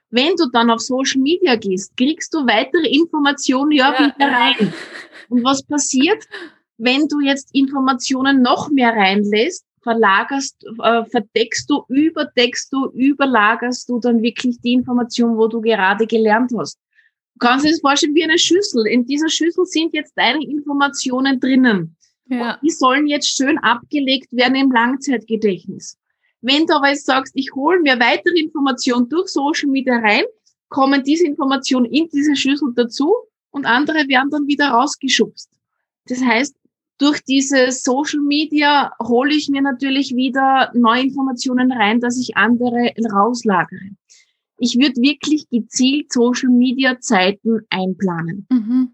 Wenn du dann auf Social Media gehst, kriegst du weitere Informationen ja, ja wieder rein. Und was passiert, wenn du jetzt Informationen noch mehr reinlässt? verlagerst, äh, verdeckst du, überdeckst du, überlagerst du dann wirklich die Information, wo du gerade gelernt hast. Du kannst dir das vorstellen wie eine Schüssel. In dieser Schüssel sind jetzt deine Informationen drinnen. Ja. die sollen jetzt schön abgelegt werden im Langzeitgedächtnis. Wenn du aber jetzt sagst, ich hole mir weitere Informationen durch Social Media rein, kommen diese Informationen in diese Schüssel dazu und andere werden dann wieder rausgeschubst. Das heißt, durch diese Social Media hole ich mir natürlich wieder neue Informationen rein, dass ich andere rauslagere. Ich würde wirklich gezielt Social Media Zeiten einplanen. Mhm.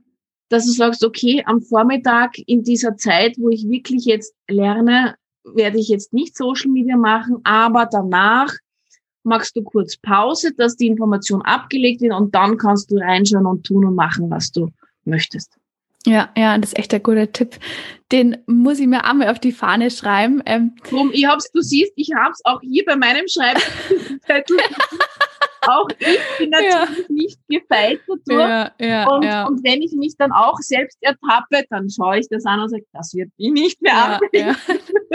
Dass du sagst, okay, am Vormittag in dieser Zeit, wo ich wirklich jetzt lerne, werde ich jetzt nicht Social Media machen, aber danach machst du kurz Pause, dass die Information abgelegt wird und dann kannst du reinschauen und tun und machen, was du möchtest. Ja, ja, das ist echt ein guter Tipp. Den muss ich mir einmal auf die Fahne schreiben. Ähm, Drum, ich hab's, du siehst, ich hab's auch hier bei meinem Schreibzettel. auch ich bin natürlich ja. nicht gefeit dadurch. Ja, ja, und, ja. und wenn ich mich dann auch selbst ertappe, dann schaue ich das an und sage, das wird mich nicht mehr ja, ja.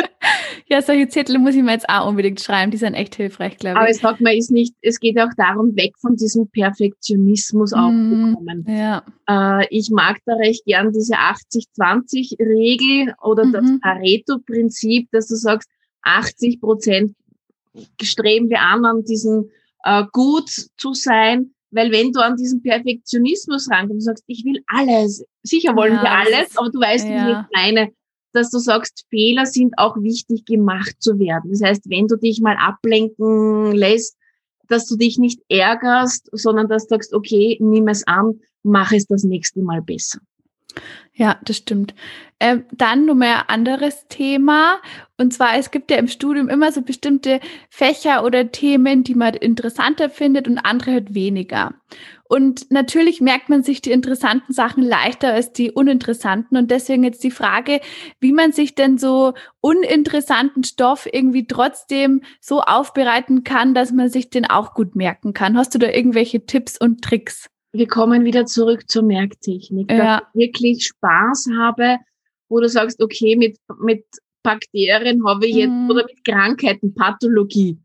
ja, solche Zettel muss ich mir jetzt auch unbedingt schreiben. Die sind echt hilfreich, glaube ich. Aber es sagt man, ist nicht, es geht auch darum, weg von diesem Perfektionismus mm, zu kommen. Ja. Äh, ich mag da recht gern diese 80-20-Regel oder mhm. das Pareto-Prinzip, dass du sagst, 80 Prozent streben wir an an diesen äh, gut zu sein, weil wenn du an diesen Perfektionismus rankommst und sagst, ich will alles, sicher wollen ja, wir alles, aber du weißt, ja. wie ich meine, dass du sagst, Fehler sind auch wichtig gemacht zu werden. Das heißt, wenn du dich mal ablenken lässt, dass du dich nicht ärgerst, sondern dass du sagst, okay, nimm es an, mach es das nächste Mal besser. Ja, das stimmt. Ähm, dann mehr ein anderes Thema. Und zwar, es gibt ja im Studium immer so bestimmte Fächer oder Themen, die man interessanter findet und andere halt weniger. Und natürlich merkt man sich die interessanten Sachen leichter als die uninteressanten. Und deswegen jetzt die Frage, wie man sich denn so uninteressanten Stoff irgendwie trotzdem so aufbereiten kann, dass man sich den auch gut merken kann. Hast du da irgendwelche Tipps und Tricks? Wir kommen wieder zurück zur Merktechnik, ja. dass ich wirklich Spaß habe, wo du sagst, okay, mit, mit Bakterien habe ich jetzt, mhm. oder mit Krankheiten, Pathologie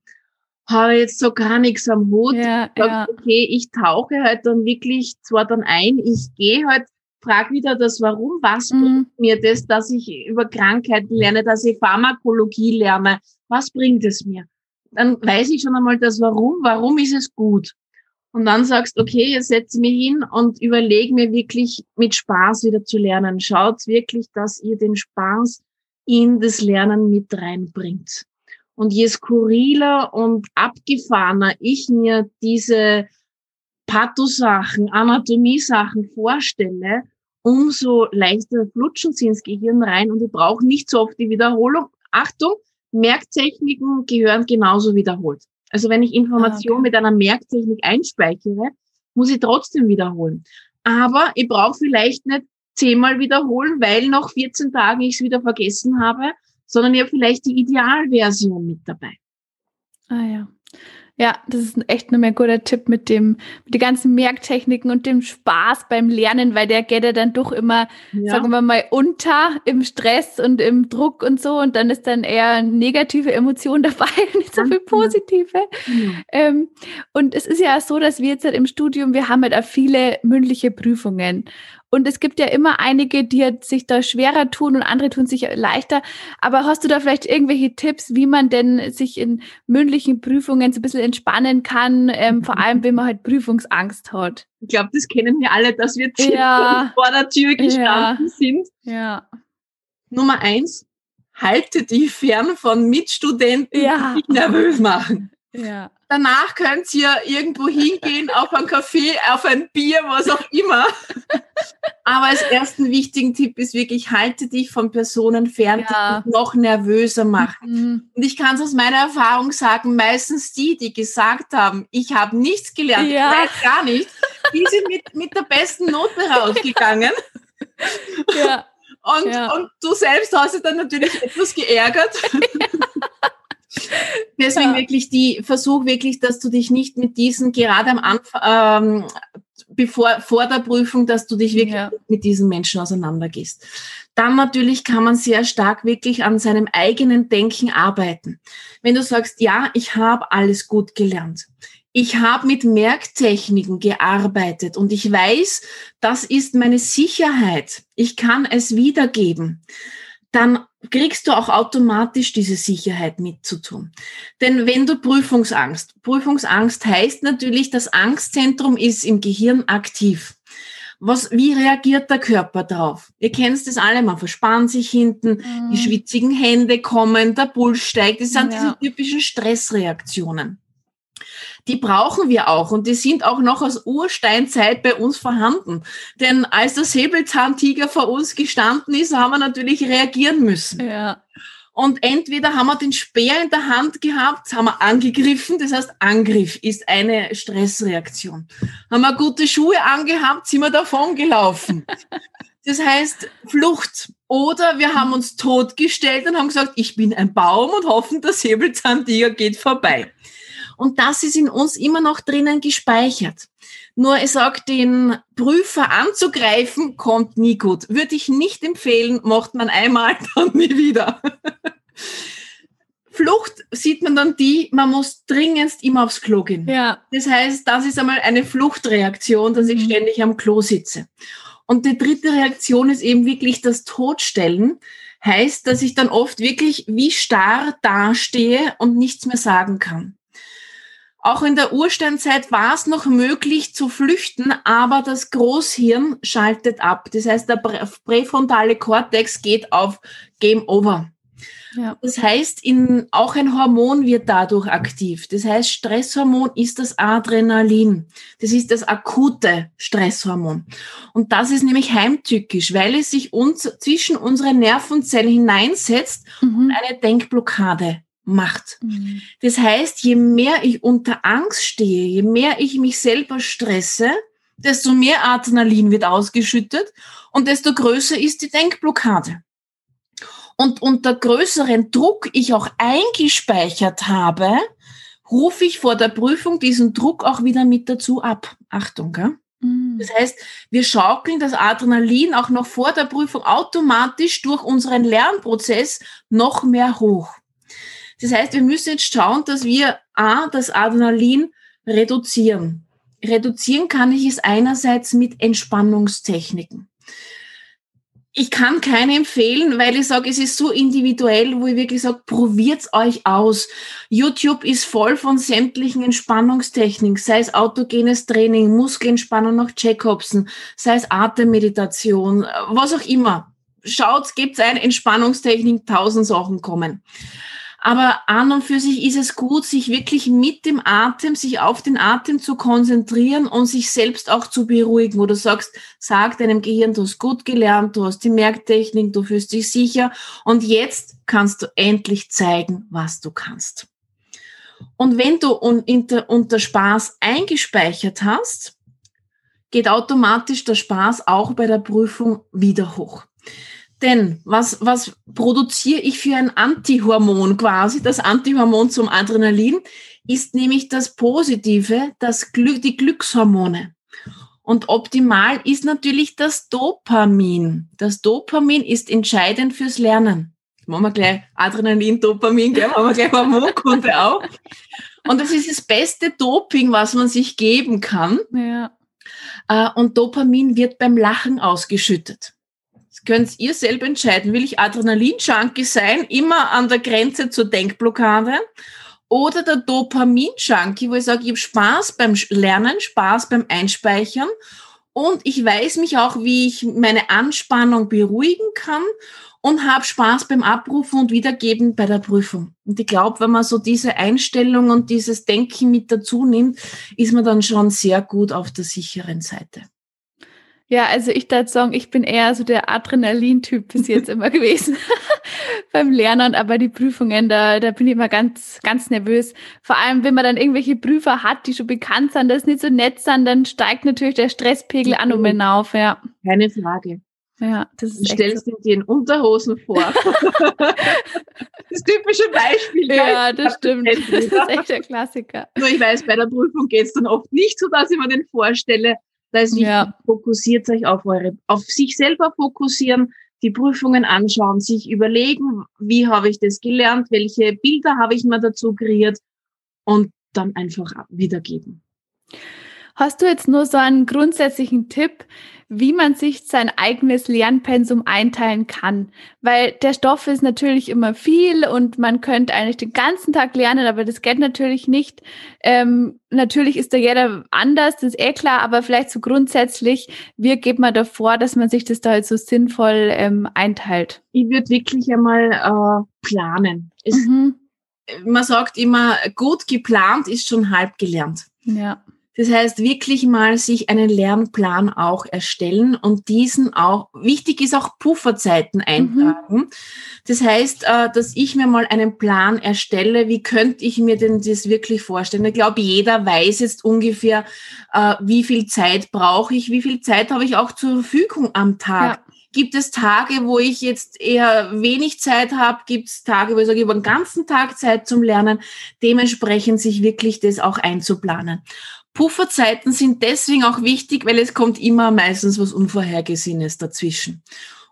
habe jetzt so gar nichts am Hut. Ja, sag, ja. Okay, ich tauche halt dann wirklich zwar dann ein, ich gehe halt, frag wieder das Warum, was mhm. bringt mir das, dass ich über Krankheiten lerne, dass ich Pharmakologie lerne, was bringt es mir? Dann weiß ich schon einmal das Warum, warum ist es gut? Und dann sagst, okay, jetzt setze mich hin und überlege mir wirklich mit Spaß wieder zu lernen. Schaut wirklich, dass ihr den Spaß in das Lernen mit reinbringt. Und je skurriler und abgefahrener ich mir diese Pathosachen, Anatomie-Sachen vorstelle, umso leichter flutschen sie ins Gehirn rein und ich brauche nicht so oft die Wiederholung. Achtung, Merktechniken gehören genauso wiederholt. Also wenn ich Information ah, okay. mit einer Merktechnik einspeichere, muss ich trotzdem wiederholen. Aber ich brauche vielleicht nicht zehnmal wiederholen, weil nach 14 Tagen ich es wieder vergessen habe, sondern ja vielleicht die Idealversion mit dabei. Ah ja. Ja, das ist echt ein mehr guter Tipp mit dem, mit den ganzen Merktechniken und dem Spaß beim Lernen, weil der geht ja dann doch immer, ja. sagen wir mal, unter im Stress und im Druck und so und dann ist dann eher negative Emotion dabei, nicht so viel genau. positive. Mhm. Ähm, und es ist ja so, dass wir jetzt halt im Studium, wir haben halt auch viele mündliche Prüfungen und es gibt ja immer einige, die sich da schwerer tun und andere tun sich leichter. Aber hast du da vielleicht irgendwelche Tipps, wie man denn sich in mündlichen Prüfungen so ein bisschen entspannen kann, ähm, vor allem wenn man halt Prüfungsangst hat? Ich glaube, das kennen wir alle, dass wir ja. vor der Tür gestanden ja. sind. Ja. Nummer eins, halte dich fern von Mitstudenten, ja. die dich nervös machen. Ja. Danach könnt ihr irgendwo hingehen, auf ein Café, auf ein Bier, was auch immer. Aber als ersten wichtigen Tipp ist wirklich, halte dich von Personen fern, ja. die dich noch nervöser machen. Mhm. Und ich kann es aus meiner Erfahrung sagen, meistens die, die gesagt haben, ich habe nichts gelernt, ja. ich weiß gar nicht, die sind mit, mit der besten Note rausgegangen. Ja. Und, ja. und du selbst hast dich dann natürlich etwas geärgert. Deswegen ja. wirklich die, versuch wirklich, dass du dich nicht mit diesen, gerade am Anfang, ähm, bevor, vor der Prüfung, dass du dich wirklich ja. mit diesen Menschen auseinandergehst. Dann natürlich kann man sehr stark wirklich an seinem eigenen Denken arbeiten. Wenn du sagst, ja, ich habe alles gut gelernt. Ich habe mit Merktechniken gearbeitet und ich weiß, das ist meine Sicherheit. Ich kann es wiedergeben dann kriegst du auch automatisch diese Sicherheit mitzutun. Denn wenn du Prüfungsangst, Prüfungsangst heißt natürlich, das Angstzentrum ist im Gehirn aktiv. Was, wie reagiert der Körper drauf? Ihr kennt das alle, man verspannt sich hinten, mhm. die schwitzigen Hände kommen, der Puls steigt. Das sind ja. diese typischen Stressreaktionen die brauchen wir auch und die sind auch noch aus Ursteinzeit bei uns vorhanden. Denn als der Säbelzahntiger vor uns gestanden ist, haben wir natürlich reagieren müssen. Ja. Und entweder haben wir den Speer in der Hand gehabt, haben wir angegriffen, das heißt Angriff ist eine Stressreaktion. Haben wir gute Schuhe angehabt, sind wir davon gelaufen. Das heißt Flucht. Oder wir haben uns totgestellt und haben gesagt, ich bin ein Baum und hoffen, der Säbelzahntiger geht vorbei. Und das ist in uns immer noch drinnen gespeichert. Nur ich sage, den Prüfer anzugreifen, kommt nie gut. Würde ich nicht empfehlen, macht man einmal, dann nie wieder. Flucht sieht man dann die, man muss dringendst immer aufs Klo gehen. Ja. Das heißt, das ist einmal eine Fluchtreaktion, dass ich mhm. ständig am Klo sitze. Und die dritte Reaktion ist eben wirklich das Todstellen. Heißt, dass ich dann oft wirklich wie starr dastehe und nichts mehr sagen kann. Auch in der Ursteinzeit war es noch möglich zu flüchten, aber das Großhirn schaltet ab. Das heißt, der präfrontale Kortex geht auf Game Over. Ja. Das heißt, in, auch ein Hormon wird dadurch aktiv. Das heißt, Stresshormon ist das Adrenalin. Das ist das akute Stresshormon. Und das ist nämlich heimtückisch, weil es sich uns, zwischen unsere Nervenzellen hineinsetzt mhm. und eine Denkblockade macht. Mhm. Das heißt, je mehr ich unter Angst stehe, je mehr ich mich selber stresse, desto mehr Adrenalin wird ausgeschüttet und desto größer ist die Denkblockade und unter größeren Druck ich auch eingespeichert habe, rufe ich vor der Prüfung diesen Druck auch wieder mit dazu ab. Achtung, gell? Mm. Das heißt, wir schaukeln das Adrenalin auch noch vor der Prüfung automatisch durch unseren Lernprozess noch mehr hoch. Das heißt, wir müssen jetzt schauen, dass wir A, das Adrenalin reduzieren. Reduzieren kann ich es einerseits mit Entspannungstechniken ich kann keine empfehlen, weil ich sage, es ist so individuell, wo ich wirklich sage, probiert's euch aus. YouTube ist voll von sämtlichen Entspannungstechniken, sei es autogenes Training, Muskelentspannung nach Jacobsen, sei es Atemmeditation, was auch immer. Schaut, gibt's ein Entspannungstechnik, tausend Sachen kommen. Aber an und für sich ist es gut, sich wirklich mit dem Atem, sich auf den Atem zu konzentrieren und sich selbst auch zu beruhigen, wo du sagst, sag deinem Gehirn, du hast gut gelernt, du hast die Merktechnik, du fühlst dich sicher und jetzt kannst du endlich zeigen, was du kannst. Und wenn du unter, Spaß eingespeichert hast, geht automatisch der Spaß auch bei der Prüfung wieder hoch. Denn was, was produziere ich für ein Antihormon quasi? Das Antihormon zum Adrenalin ist nämlich das Positive, das Glück, die Glückshormone. Und optimal ist natürlich das Dopamin. Das Dopamin ist entscheidend fürs Lernen. Machen wir gleich Adrenalin, Dopamin, gell? machen wir gleich Hormonkunde auch. Und das ist das beste Doping, was man sich geben kann. Ja. Äh, und Dopamin wird beim Lachen ausgeschüttet könnt ihr selber entscheiden. Will ich Adrenalin-Junkie sein, immer an der Grenze zur Denkblockade? Oder der Dopamin-Junkie, wo ich sage, ich habe Spaß beim Lernen, Spaß beim Einspeichern und ich weiß mich auch, wie ich meine Anspannung beruhigen kann und habe Spaß beim Abrufen und Wiedergeben bei der Prüfung. Und ich glaube, wenn man so diese Einstellung und dieses Denken mit dazu nimmt, ist man dann schon sehr gut auf der sicheren Seite. Ja, also ich würde sagen, ich bin eher so der Adrenalin-Typ bis jetzt immer gewesen beim Lernen, aber die Prüfungen, da, da bin ich immer ganz, ganz nervös. Vor allem, wenn man dann irgendwelche Prüfer hat, die schon bekannt sind, das nicht so nett sind, dann steigt natürlich der Stresspegel an und mhm. auf, ja. Keine Frage. Ja, das ist du stellst so. dir in Unterhosen vor. das typische Beispiel. Ja, das stimmt. Das ist echt der Klassiker. Nur ich weiß, bei der Prüfung geht es dann oft nicht so, dass ich mir den vorstelle, da ist wichtig, ja. fokussiert euch auf eure, auf sich selber fokussieren, die Prüfungen anschauen, sich überlegen, wie habe ich das gelernt, welche Bilder habe ich mir dazu kreiert und dann einfach wiedergeben. Hast du jetzt nur so einen grundsätzlichen Tipp, wie man sich sein eigenes Lernpensum einteilen kann? Weil der Stoff ist natürlich immer viel und man könnte eigentlich den ganzen Tag lernen, aber das geht natürlich nicht. Ähm, natürlich ist da jeder anders, das ist eh klar, aber vielleicht so grundsätzlich, wie geht man davor, dass man sich das da halt so sinnvoll ähm, einteilt? Ich würde wirklich einmal äh, planen. Es, mhm. Man sagt immer, gut geplant ist schon halb gelernt. Ja. Das heißt, wirklich mal sich einen Lernplan auch erstellen und diesen auch, wichtig ist auch Pufferzeiten mhm. eintragen. Mhm. Das heißt, äh, dass ich mir mal einen Plan erstelle, wie könnte ich mir denn das wirklich vorstellen? Ich glaube, jeder weiß jetzt ungefähr, äh, wie viel Zeit brauche ich, wie viel Zeit habe ich auch zur Verfügung am Tag. Ja. Gibt es Tage, wo ich jetzt eher wenig Zeit habe? Gibt es Tage, wo ich sage, habe einen ganzen Tag Zeit zum Lernen? Dementsprechend sich wirklich das auch einzuplanen. Pufferzeiten sind deswegen auch wichtig, weil es kommt immer meistens was Unvorhergesehenes dazwischen.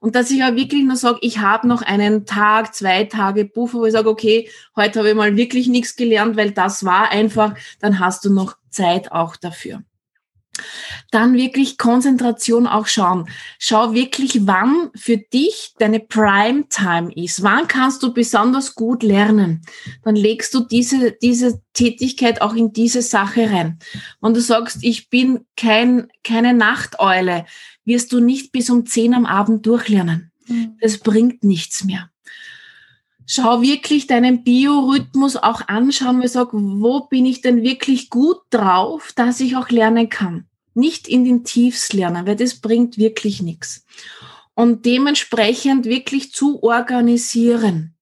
Und dass ich auch wirklich nur sage, ich habe noch einen Tag, zwei Tage Puffer, wo ich sage, okay, heute habe ich mal wirklich nichts gelernt, weil das war einfach, dann hast du noch Zeit auch dafür. Dann wirklich Konzentration auch schauen. Schau wirklich, wann für dich deine Prime Time ist. Wann kannst du besonders gut lernen? Dann legst du diese, diese Tätigkeit auch in diese Sache rein. Wenn du sagst, ich bin kein, keine Nachteule, wirst du nicht bis um 10 am Abend durchlernen. Mhm. Das bringt nichts mehr. schau wirklich deinen Biorhythmus auch anschauen, und sag, wo bin ich denn wirklich gut drauf, dass ich auch lernen kann. Nicht in den Tiefs lernen, weil das bringt wirklich nichts. Und dementsprechend wirklich zu organisieren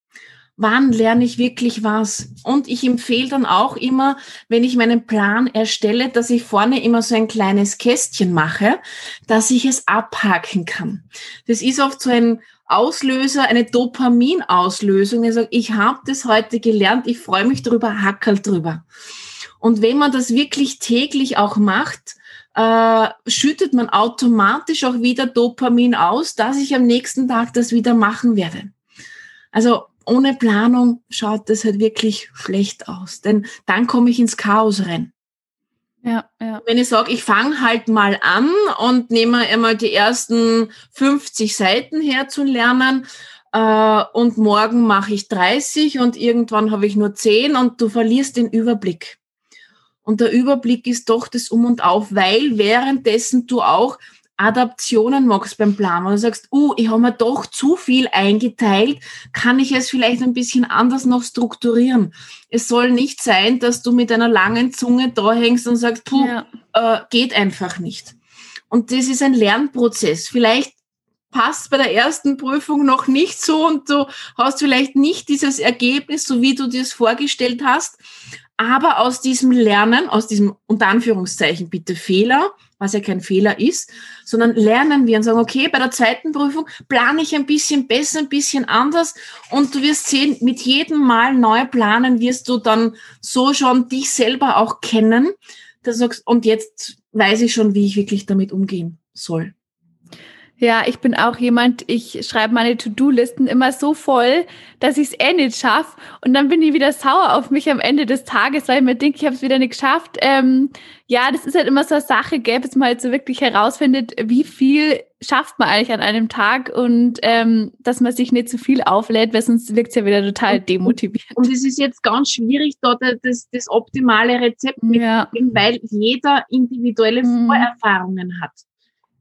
wann lerne ich wirklich was? Und ich empfehle dann auch immer, wenn ich meinen Plan erstelle, dass ich vorne immer so ein kleines Kästchen mache, dass ich es abhaken kann. Das ist oft so ein Auslöser, eine Dopaminauslösung. Ich ich habe das heute gelernt, ich freue mich drüber, hackel drüber. Und wenn man das wirklich täglich auch macht, äh, schüttet man automatisch auch wieder Dopamin aus, dass ich am nächsten Tag das wieder machen werde. Also ohne Planung schaut das halt wirklich schlecht aus, denn dann komme ich ins Chaos rein. Ja, ja. Wenn ich sage, ich fange halt mal an und nehme einmal die ersten 50 Seiten her zu lernen äh, und morgen mache ich 30 und irgendwann habe ich nur 10 und du verlierst den Überblick. Und der Überblick ist doch das Um und Auf, weil währenddessen du auch Adaptionen magst beim Plan, wo du sagst, uh, ich habe mir doch zu viel eingeteilt, kann ich es vielleicht ein bisschen anders noch strukturieren. Es soll nicht sein, dass du mit einer langen Zunge da hängst und sagst, puh, ja. äh, geht einfach nicht. Und das ist ein Lernprozess. Vielleicht passt bei der ersten Prüfung noch nicht so und du hast vielleicht nicht dieses Ergebnis, so wie du dir es vorgestellt hast. Aber aus diesem Lernen, aus diesem unter Anführungszeichen bitte Fehler, was ja kein Fehler ist, sondern lernen wir und sagen, okay, bei der zweiten Prüfung plane ich ein bisschen besser, ein bisschen anders und du wirst sehen, mit jedem Mal neu planen wirst du dann so schon dich selber auch kennen, dass du sagst, und jetzt weiß ich schon, wie ich wirklich damit umgehen soll. Ja, ich bin auch jemand, ich schreibe meine To-Do-Listen immer so voll, dass ich es eh nicht schaffe. Und dann bin ich wieder sauer auf mich am Ende des Tages, weil ich mir denke, ich habe es wieder nicht geschafft. Ähm, ja, das ist halt immer so eine Sache, gell, bis man halt so wirklich herausfindet, wie viel schafft man eigentlich an einem Tag und ähm, dass man sich nicht zu viel auflädt, weil sonst wirkt es ja wieder total demotivierend. Und es ist jetzt ganz schwierig, dort das, das optimale Rezept ja. mitzugeben, weil jeder individuelle mhm. Vorerfahrungen hat.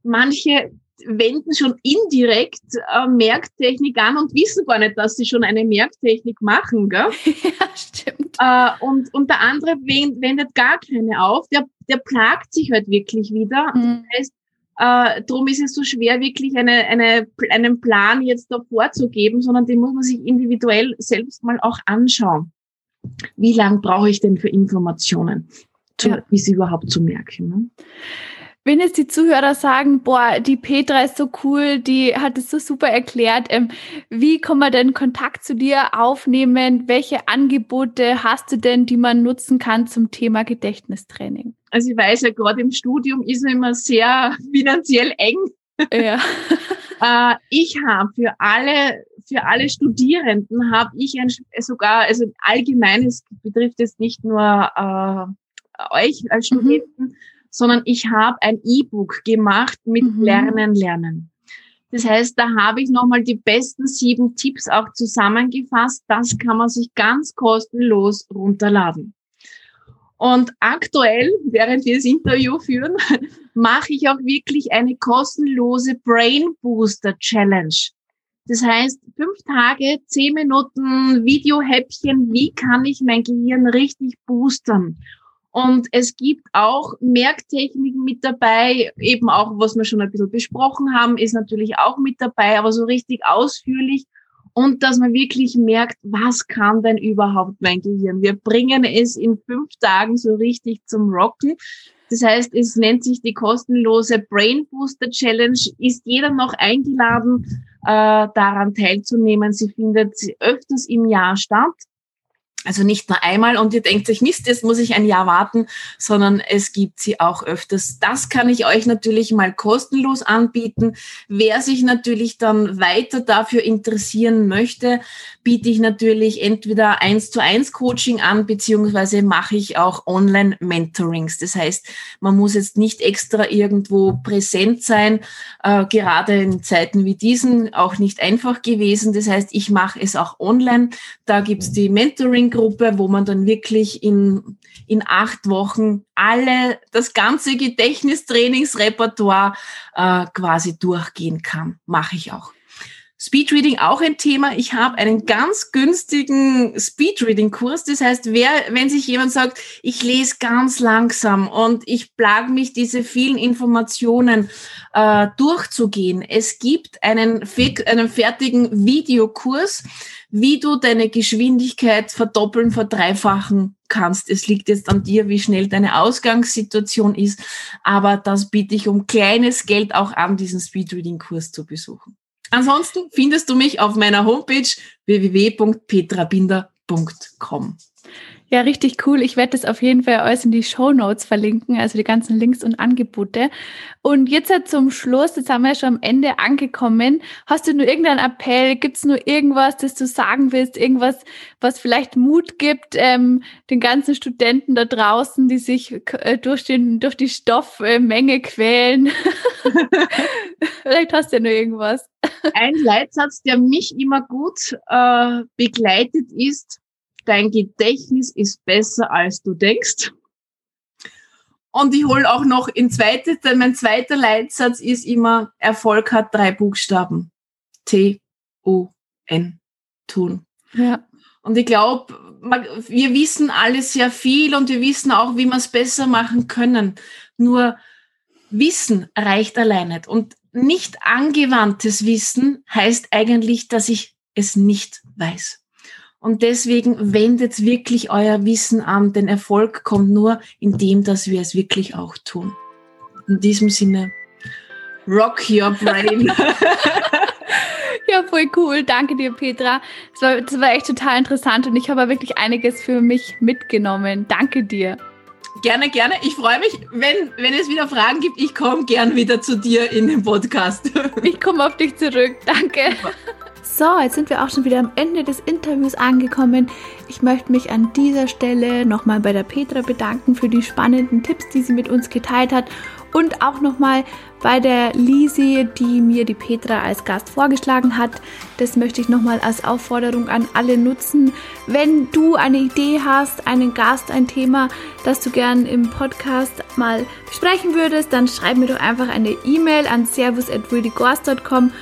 Manche wenden schon indirekt äh, Merktechnik an und wissen gar nicht, dass sie schon eine Merktechnik machen. Gell? Ja, stimmt. Äh, und, und der andere wendet gar keine auf. Der, der plagt sich halt wirklich wieder. Mhm. Das heißt, äh, darum ist es so schwer, wirklich eine, eine, einen Plan jetzt da vorzugeben, sondern den muss man sich individuell selbst mal auch anschauen. Wie lang brauche ich denn für Informationen, zu, ja. bis überhaupt zu merken? Ne? Wenn jetzt die Zuhörer sagen, boah, die Petra ist so cool, die hat es so super erklärt, ähm, wie kann man denn Kontakt zu dir aufnehmen? Welche Angebote hast du denn, die man nutzen kann zum Thema Gedächtnistraining? Also ich weiß ja, gerade im Studium ist es immer sehr finanziell eng. Ja. äh, ich habe für alle für alle Studierenden habe ich ein, sogar, also allgemeines betrifft es nicht nur äh, euch als mhm. Studenten, mhm sondern ich habe ein E-Book gemacht mit mhm. Lernen, Lernen. Das heißt, da habe ich nochmal die besten sieben Tipps auch zusammengefasst. Das kann man sich ganz kostenlos runterladen. Und aktuell, während wir das Interview führen, mache ich auch wirklich eine kostenlose Brain Booster Challenge. Das heißt, fünf Tage, zehn Minuten Videohäppchen, wie kann ich mein Gehirn richtig boostern? Und es gibt auch Merktechniken mit dabei, eben auch, was wir schon ein bisschen besprochen haben, ist natürlich auch mit dabei, aber so richtig ausführlich. Und dass man wirklich merkt, was kann denn überhaupt mein Gehirn? Wir bringen es in fünf Tagen so richtig zum Rocken. Das heißt, es nennt sich die kostenlose Brain Booster Challenge. Ist jeder noch eingeladen, äh, daran teilzunehmen? Sie findet öfters im Jahr statt. Also nicht nur einmal und ihr denkt euch, Mist, jetzt muss ich ein Jahr warten, sondern es gibt sie auch öfters. Das kann ich euch natürlich mal kostenlos anbieten. Wer sich natürlich dann weiter dafür interessieren möchte, biete ich natürlich entweder eins zu eins Coaching an, beziehungsweise mache ich auch Online Mentorings. Das heißt, man muss jetzt nicht extra irgendwo präsent sein, äh, gerade in Zeiten wie diesen auch nicht einfach gewesen. Das heißt, ich mache es auch online. Da gibt's die Mentoring-Gruppe, wo man dann wirklich in, in acht Wochen alle, das ganze Gedächtnistrainingsrepertoire äh, quasi durchgehen kann. Mache ich auch. Speedreading auch ein Thema. Ich habe einen ganz günstigen Speedreading-Kurs. Das heißt, wer, wenn sich jemand sagt, ich lese ganz langsam und ich plage mich, diese vielen Informationen äh, durchzugehen. Es gibt einen, einen fertigen Videokurs, wie du deine Geschwindigkeit verdoppeln, verdreifachen kannst. Es liegt jetzt an dir, wie schnell deine Ausgangssituation ist. Aber das biete ich um kleines Geld auch an, diesen Speedreading-Kurs zu besuchen. Ansonsten findest du mich auf meiner Homepage www.petrabinder.com. Ja, richtig cool. Ich werde das auf jeden Fall alles in die Show Notes verlinken, also die ganzen Links und Angebote. Und jetzt halt zum Schluss, jetzt haben wir ja schon am Ende angekommen. Hast du nur irgendeinen Appell? Gibt es nur irgendwas, das du sagen willst? Irgendwas, was vielleicht Mut gibt, ähm, den ganzen Studenten da draußen, die sich äh, durch, den, durch die Stoffmenge quälen? vielleicht hast du ja nur irgendwas. Ein Leitsatz, der mich immer gut äh, begleitet, ist, dein Gedächtnis ist besser, als du denkst. Und ich hole auch noch in zweite, mein zweiter Leitsatz ist immer, Erfolg hat drei Buchstaben. T, U, N, tun. Ja. Und ich glaube, wir wissen alle sehr viel und wir wissen auch, wie wir es besser machen können. Nur Wissen reicht allein nicht. Und nicht angewandtes Wissen heißt eigentlich, dass ich es nicht weiß. Und deswegen wendet wirklich euer Wissen an. Denn Erfolg kommt nur in dem, dass wir es wirklich auch tun. In diesem Sinne, rock your brain. Ja, voll cool. Danke dir, Petra. Das war, das war echt total interessant und ich habe wirklich einiges für mich mitgenommen. Danke dir. Gerne, gerne. Ich freue mich, wenn, wenn es wieder Fragen gibt. Ich komme gern wieder zu dir in den Podcast. Ich komme auf dich zurück. Danke. Super. So, jetzt sind wir auch schon wieder am Ende des Interviews angekommen. Ich möchte mich an dieser Stelle nochmal bei der Petra bedanken für die spannenden Tipps, die sie mit uns geteilt hat. Und auch nochmal bei der Lisi, die mir die Petra als Gast vorgeschlagen hat. Das möchte ich nochmal als Aufforderung an alle nutzen. Wenn du eine Idee hast, einen Gast, ein Thema, das du gern im Podcast mal besprechen würdest, dann schreib mir doch einfach eine E-Mail an servus.wildigors.com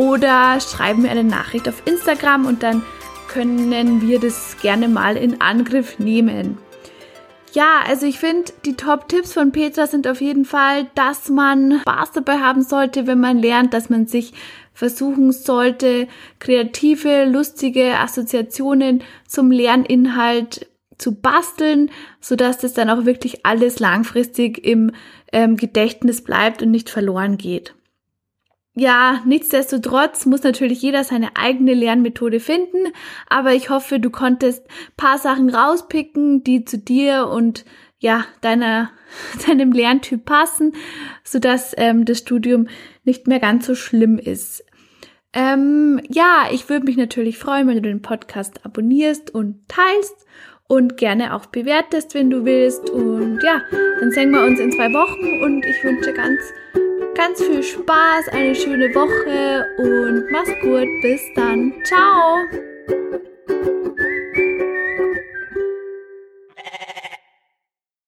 oder schreiben mir eine Nachricht auf Instagram und dann können wir das gerne mal in Angriff nehmen. Ja, also ich finde, die Top-Tipps von Petra sind auf jeden Fall, dass man Spaß dabei haben sollte, wenn man lernt, dass man sich versuchen sollte, kreative, lustige Assoziationen zum Lerninhalt zu basteln, sodass das dann auch wirklich alles langfristig im ähm, Gedächtnis bleibt und nicht verloren geht. Ja, nichtsdestotrotz muss natürlich jeder seine eigene Lernmethode finden, aber ich hoffe, du konntest paar Sachen rauspicken, die zu dir und ja, deiner, deinem Lerntyp passen, sodass ähm, das Studium nicht mehr ganz so schlimm ist. Ähm, ja, ich würde mich natürlich freuen, wenn du den Podcast abonnierst und teilst und gerne auch bewertest, wenn du willst. Und ja, dann sehen wir uns in zwei Wochen und ich wünsche ganz ganz viel Spaß, eine schöne Woche und mach's gut. Bis dann. Ciao.